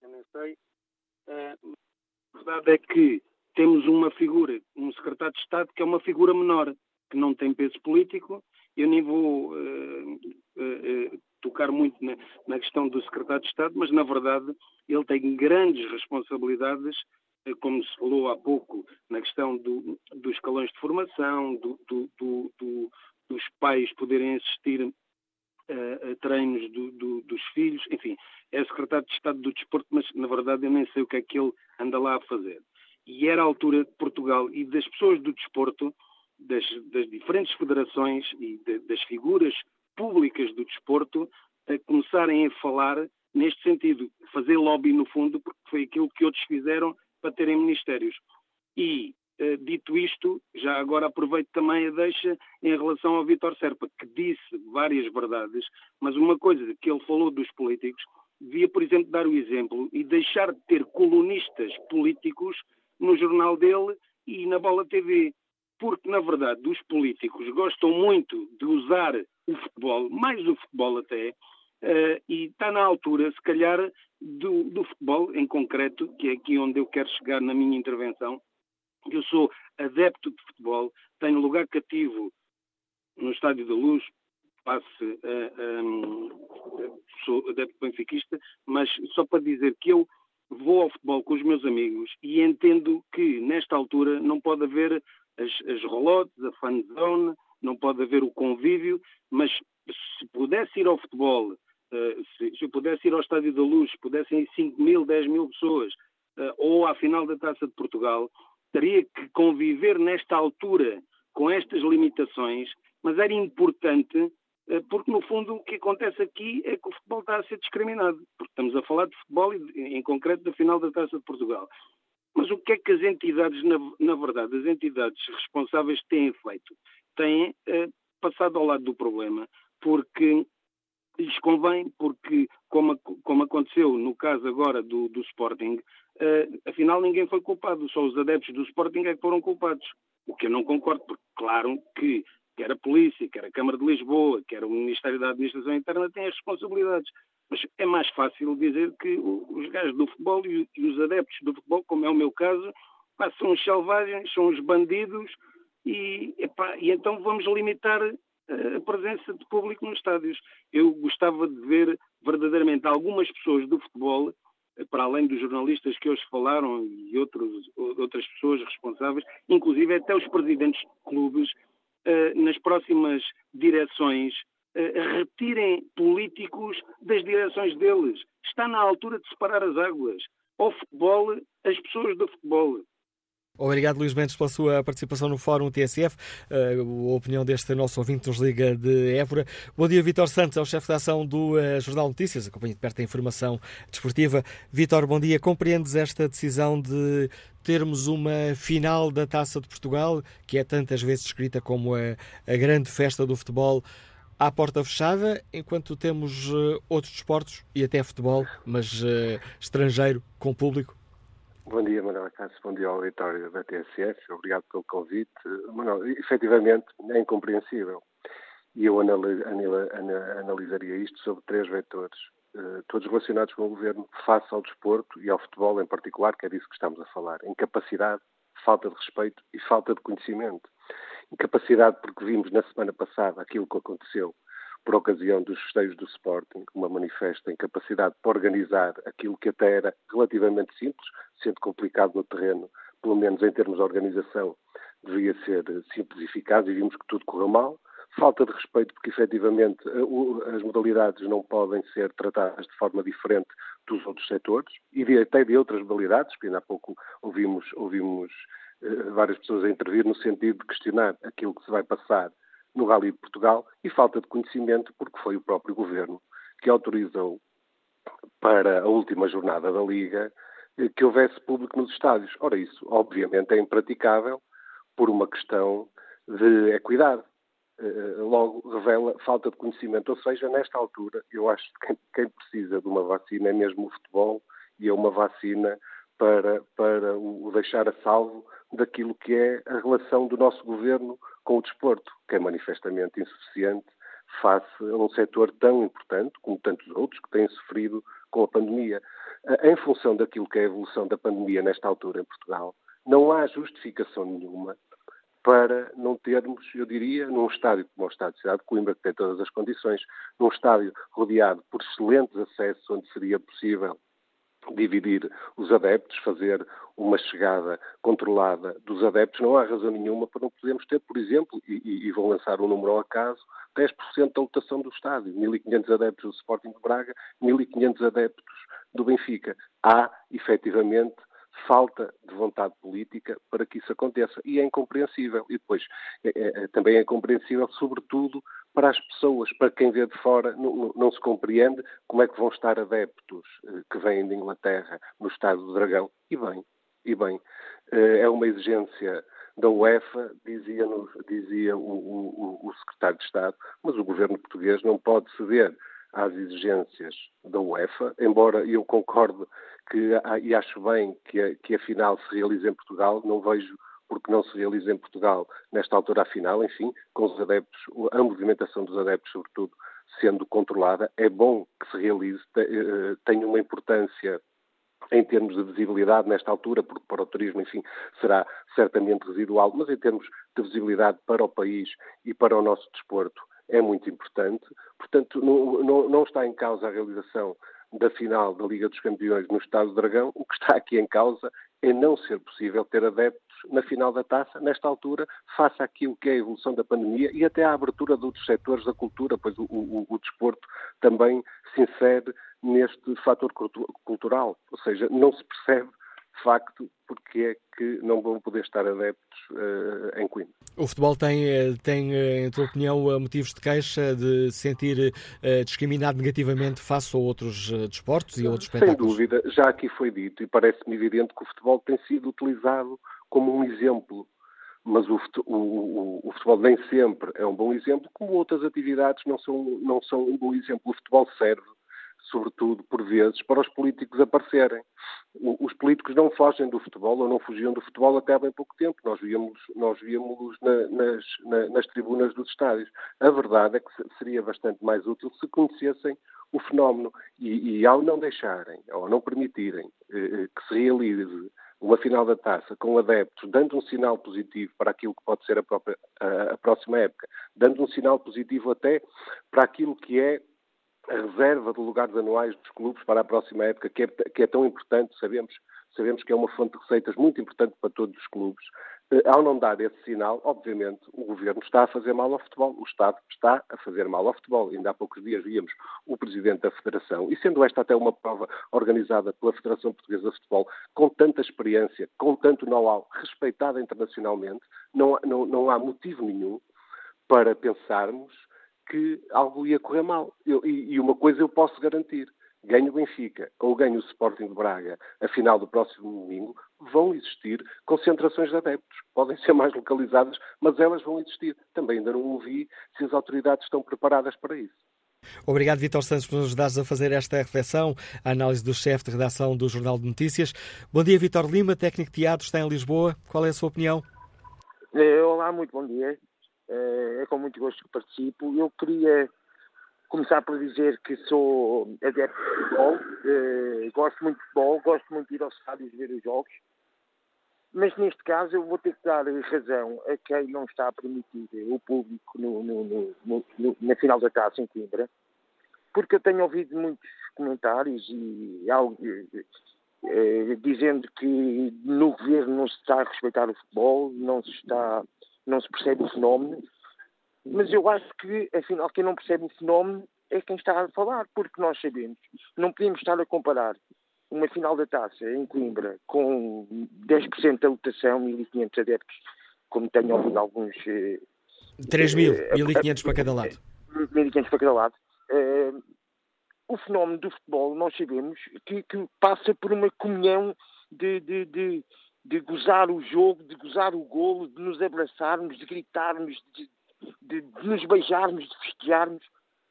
Speaker 19: eu não sei, uh, a verdade é que temos uma figura, um secretário de Estado, que é uma figura menor, que não tem peso político. Eu nem vou uh, uh, tocar muito na, na, questão do secretário de Estado, mas, na verdade, ele tem grandes responsabilidades, como se falou há pouco, na questão do, dos escalões de formação, do, do, dos pais poderem assistir a treinos do, do, dos filhos, enfim, é secretário de Estado do Desporto, mas na verdade eu nem sei o que é que ele anda lá a fazer. E era a altura de Portugal e das pessoas do desporto, das, das diferentes federações e de, das figuras públicas do desporto, a começarem a falar neste sentido, fazer lobby no fundo, porque foi aquilo que outros fizeram para terem ministérios. E eh, dito isto, já agora aproveito também a deixa em relação ao Vítor Serpa, que disse várias verdades, mas uma coisa que ele falou dos políticos, devia, por exemplo, dar o exemplo e deixar de ter colunistas políticos no jornal dele e na Bola TV. Porque, na verdade, os políticos gostam muito de usar o futebol, mais o futebol até, uh, e está na altura, se calhar, do, do futebol em concreto, que é aqui onde eu quero chegar na minha intervenção, eu sou adepto de futebol, tenho lugar cativo no Estádio da Luz, uh, um, sou adepto benfiquista, mas só para dizer que eu vou ao futebol com os meus amigos e entendo que nesta altura não pode haver as, as a fan zone, não pode haver o convívio, mas se pudesse ir ao futebol, uh, se, se, pudesse ir ao Estádio da Luz, se pudessem ir 5 mil, 10 mil pessoas, uh, ou à final da Taça de Portugal, teria que conviver nesta altura com estas limitações, mas era importante eh, porque no fundo o que acontece aqui é que o futebol está a ser discriminado, porque estamos a falar de futebol e em concreto da final da Taça de Portugal. Mas o que é que as entidades, na, na verdade, as entidades responsáveis têm feito? Têm eh, passado ao lado do problema, porque lhes convém, porque, como, como aconteceu no caso agora do, do Sporting, afinal ninguém foi culpado, só os adeptos do Sporting é que foram culpados. O que eu não concordo, porque claro que quer a polícia, quer a Câmara de Lisboa, quer o Ministério da Administração Interna têm as responsabilidades. Mas é mais fácil dizer que os gajos do futebol e os adeptos do futebol, como é o meu caso, são os selvagens, são os bandidos e, epá, e então vamos limitar a presença de público nos estádios. Eu gostava de ver verdadeiramente algumas pessoas do futebol, para além dos jornalistas que hoje falaram e outros, outras pessoas responsáveis, inclusive até os presidentes de clubes, eh, nas próximas direções, eh, retirem políticos das direções deles. Está na altura de separar as águas. Ao futebol, as pessoas do futebol.
Speaker 2: Obrigado, Luís Mendes, pela sua participação no Fórum TSF. Uh, a opinião deste nosso ouvinte nos liga de Évora. Bom dia, Vitor Santos, é o chefe da ação do uh, Jornal Notícias, acompanha de perto a informação desportiva. Vitor, bom dia. Compreendes esta decisão de termos uma final da Taça de Portugal, que é tantas vezes descrita como a, a grande festa do futebol, à porta fechada, enquanto temos uh, outros desportos e até futebol, mas estrangeiro, com público?
Speaker 13: Bom dia, Manuel Cássio. Bom dia ao auditório da TSF. Obrigado pelo convite. Manuel, efetivamente é incompreensível. E eu analisaria isto sobre três vetores, eh, todos relacionados com o governo, face ao desporto e ao futebol em particular, que é disso que estamos a falar. Incapacidade, falta de respeito e falta de conhecimento. Incapacidade porque vimos na semana passada aquilo que aconteceu por ocasião dos festejos do Sporting, uma manifesta incapacidade para organizar aquilo que até era relativamente simples, sendo complicado no terreno, pelo menos em termos de organização, devia ser simples e vimos que tudo correu mal. Falta de respeito, porque efetivamente as modalidades não podem ser tratadas de forma diferente dos outros setores e até de outras modalidades, porque ainda há pouco ouvimos, ouvimos eh, várias pessoas a intervir no sentido de questionar aquilo que se vai passar no Rally de Portugal e falta de conhecimento, porque foi o próprio governo que autorizou para a última jornada da Liga eh, que houvesse público nos estádios. Ora, isso obviamente é impraticável por uma questão de equidade. Eh, logo revela falta de conhecimento. Ou seja, nesta altura, eu acho que quem precisa de uma vacina é mesmo o futebol e é uma vacina para, para o deixar a salvo daquilo que é a relação do nosso governo com o desporto, que é manifestamente insuficiente face a um setor tão importante como tantos outros que têm sofrido com a pandemia. Em função daquilo que é a evolução da pandemia nesta altura em Portugal, não há justificação nenhuma para não termos, eu diria, num estádio como o Estádio de Cidade de Coimbra, que tem todas as condições, num estádio rodeado por excelentes acessos, onde seria possível dividir os adeptos, fazer uma chegada controlada dos adeptos, não há razão nenhuma para não podermos ter, por exemplo, e, e, vou lançar um número ao acaso, 10% da lotação do estádio, 1.500 adeptos do Sporting de Braga, 1.500 adeptos do Benfica. Há, efetivamente, falta de vontade política para que isso aconteça. E é incompreensível. E depois, é, é, é também é compreensível, sobretudo, para as pessoas, para quem vê de fora, não, não, se compreende como é que vão estar adeptos eh, que vêm de Inglaterra no Estado do Dragão. E bem, e bem, eh, é uma exigência da UEFA, dizia, dizia o, o, o secretário de Estado, mas o governo português não pode ceder às exigências da UEFA, embora eu concorde que, e acho bem que a, que a final se realize em Portugal, não vejo porque não se realiza em Portugal nesta altura a final, enfim, com os adeptos, a movimentação dos adeptos, sobretudo, sendo controlada. É bom que se realize, eh, tem uma importância em termos de visibilidade nesta altura, porque para o turismo, enfim, será certamente residual, mas em termos de visibilidade para o país e para o nosso desporto é muito importante. Portanto, não, não, não está em causa a realização da final da Liga dos Campeões no Estado do Dragão, o que está aqui em causa é não ser possível ter adeptos na final da taça, nesta altura, face àquilo que é a evolução da pandemia e até à abertura de outros setores da cultura, pois o, o, o desporto também se insere neste fator cultural, ou seja, não se percebe facto porque é que não vão poder estar adeptos uh, em Coimbra.
Speaker 2: O futebol tem, eh, tem, eh, em tua opinião, motivos de queixa de se sentir uh, discriminado negativamente face a outros desportos e a outros espetáculos?
Speaker 13: Sem dúvida, já aqui foi dito e parece-me evidente que o futebol tem sido utilizado como um exemplo mas o, o, o, futebol nem sempre é um bom exemplo, como outras atividades não são, não são um bom exemplo. O futebol serve sobretudo por vezes, para os políticos aparecerem. Os políticos não fogem do futebol ou não fugiam do futebol até há bem pouco tempo. Nós víamos, nós víamos na, nas, na, nas tribunas dos estádios. A verdade é que seria bastante mais útil se conhecessem o fenómeno e, e ao não deixarem, ou não permitirem eh, eh, que se realize uma final da taça com adeptos, dando um sinal positivo para aquilo que pode ser a, própria, a, a próxima época, dando um sinal positivo até para aquilo que é a reserva de lugares anuais dos clubes para a próxima época, que é, que é tão importante, sabemos, sabemos que é uma fonte de receitas muito importante para todos os clubes. Eh, ao não dar esse sinal, obviamente, o governo está a fazer mal ao futebol, o Estado está a fazer mal ao futebol. Ainda há poucos dias víamos o presidente da Federação, e sendo esta até uma prova organizada pela Federação Portuguesa de Futebol, com tanta experiência, com tanto know-how, respeitada internacionalmente, não, não, não há motivo nenhum para pensarmos que algo ia correr mal. Eu, e, e, uma coisa eu posso garantir: ganho o Benfica ou ganho o Sporting de Braga, a final do próximo domingo, vão existir concentrações de adeptos. Podem ser mais localizadas, mas elas vão existir. Também ainda não ouvi se as autoridades estão preparadas para isso.
Speaker 2: Obrigado, Vitor Santos, por nos ajudares a fazer esta reflexão, a análise do chefe de redação do Jornal de Notícias. Bom dia, Vitor Lima, técnico de teatro, está em Lisboa. Qual é a sua opinião?
Speaker 20: Eh, olá, muito bom dia. Eh, é com muito gosto que participo. Eu queria começar por dizer que sou adepto de futebol, eh, gosto muito de futebol, gosto muito de ir aos estádios ver os jogos, Mas neste caso eu vou ter que dar razão a quem não está a permitir o público no, no, no, na final da taça em Coimbra, porque eu tenho ouvido muitos comentários e algo, eh, dizendo que no governo não se está a respeitar o futebol, não se está, não se percebe o fenómeno, mas eu acho que afinal quem não percebe o fenómeno é quem está a falar, porque nós sabemos, não podemos estar a comparar uma final da taça em Coimbra com 10% da lotação, 1.500 adeptos, como tenho ouvido alguns.
Speaker 2: 3.000, eh, 1.500 para cada lado.
Speaker 20: 1.500 para cada lado. Uh, o fenómeno do futebol, nós sabemos que, que passa por uma comunhão de, de, de, de, gozar o jogo, de gozar o golo, de nos abraçarmos, de gritarmos, de, de, de nos beijarmos, de festejarmos.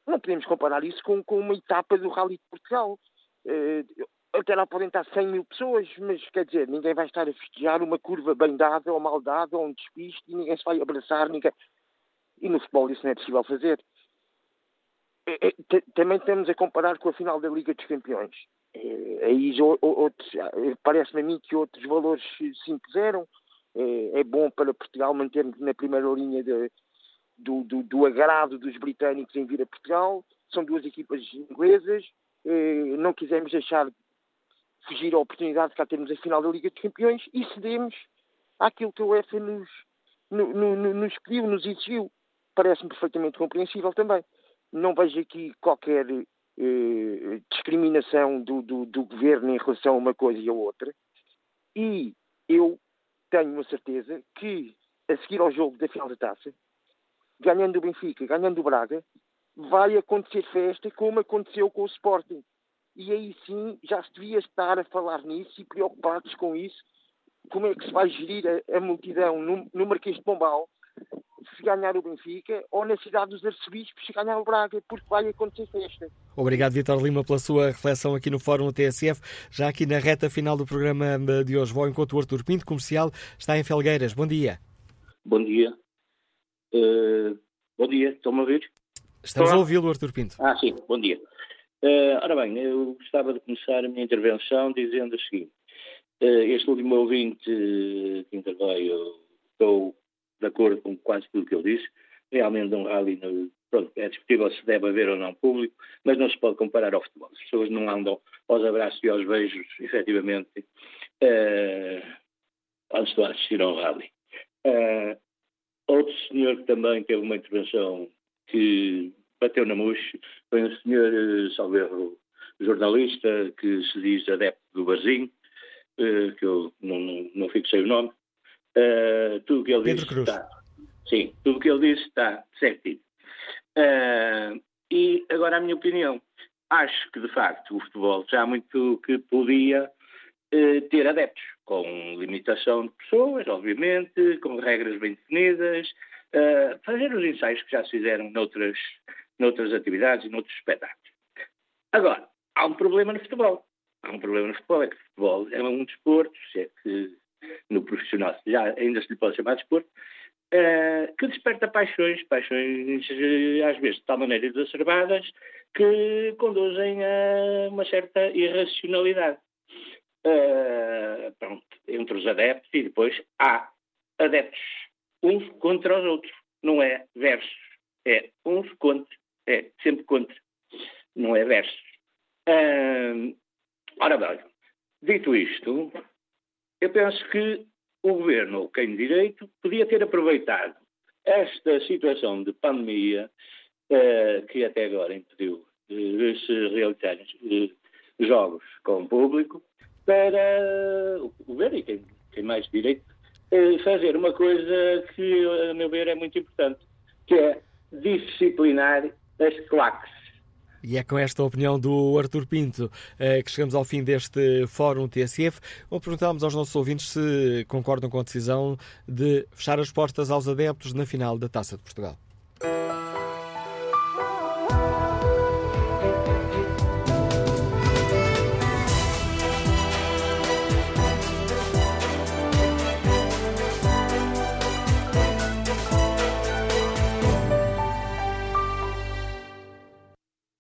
Speaker 20: Não podemos comparar isso com, com uma etapa do Rally de Portugal. Uh, até lá podem estar 100 mil pessoas, mas quer dizer, ninguém vai estar a festejar uma curva bem dada ou mal dada ou um despiste e ninguém se vai abraçar, ninguém... E no futebol isso não é possível fazer. É, é, também estamos a comparar com a final da Liga dos Campeões. É, aí parece-me a mim que outros valores se impuseram. É, bom para Portugal manter-nos na primeira linha de, do, do, do, agrado dos britânicos em vir a Portugal. São duas equipas inglesas. Não quisemos deixar fugir a oportunidade de cá termos a final da Liga dos Campeões e cedemos àquilo que a UEFA nos, no, no, nos pediu, nos exigiu. Parece-me perfeitamente compreensível também. Não vejo aqui qualquer eh, discriminação do, do, do, governo em relação a uma coisa e a outra. E eu tenho a certeza que, a seguir ao jogo da final da taça, ganhando o Benfica, ganhando o Braga, vai acontecer festa como aconteceu com o Sporting. E aí sim já se devia estar a falar nisso e preocupados com isso. Como é que se vai gerir a, a multidão no, no Marquês de Pombal se ganhar o Benfica ou na cidade dos Arcebispos se ganhar o Braga, porque vai acontecer festa.
Speaker 2: Obrigado, Vitor Lima, pela sua reflexão aqui no Fórum TSF. Já aqui na reta final do programa de hoje, vou enquanto o Artur Pinto, comercial, está em Felgueiras. Bom dia.
Speaker 21: Bom dia. Uh, bom dia, estão-me a ouvir?
Speaker 2: Estamos Olá. a ouvi-lo, Artur Pinto.
Speaker 21: Ah, sim, bom dia. Uh, ora bem, eu gostava de começar a minha intervenção dizendo o seguinte. Uh, este último ouvinte que interveio, estou de acordo com quase tudo que ele disse. Realmente um rally no, pronto, é discutível se deve haver ou não público, mas não se pode comparar ao futebol. As pessoas não andam aos abraços e aos beijos, efetivamente, uh, quando estão a assistir a um rally. Uh, outro senhor que também teve uma intervenção que bateu na mousse foi um senhor, uh, salve jornalista, que se diz adepto do Barzinho, que eu não, não, não fixei o nome, Uh, tudo o que ele Pedro disse Cruz. está. Sim, tudo o que ele disse está certinho. Uh, e agora a minha opinião. Acho que, de facto, o futebol já há muito que podia uh, ter adeptos, com limitação de pessoas, obviamente, com regras bem definidas, fazer os ensaios que já se fizeram noutras, noutras atividades e noutros espetáculos. Agora, há um problema no futebol. Há um problema no futebol, é que o futebol é um desporto, se é que no profissional, já ainda se lhe pode chamar de desporto, uh, que desperta paixões, paixões às vezes de tal maneira exacerbadas que conduzem a uma certa irracionalidade. Uh, pronto, entre os adeptos e depois há adeptos uns contra os outros, não é versos, é uns contra, é sempre contra, não é versos. Uh, ora bem, dito isto, eu penso que o governo, quem de direito, podia ter aproveitado esta situação de pandemia, eh, que até agora impediu de se realizar jogos com o público, para o governo e quem, quem mais direito, eh, fazer uma coisa que, a meu ver, é muito importante, que é disciplinar as claques
Speaker 2: e é com esta opinião do Artur Pinto eh, que chegamos ao fim deste Fórum TSF, onde perguntámos aos nossos ouvintes se concordam com a decisão de fechar as portas aos adeptos na final da Taça de Portugal.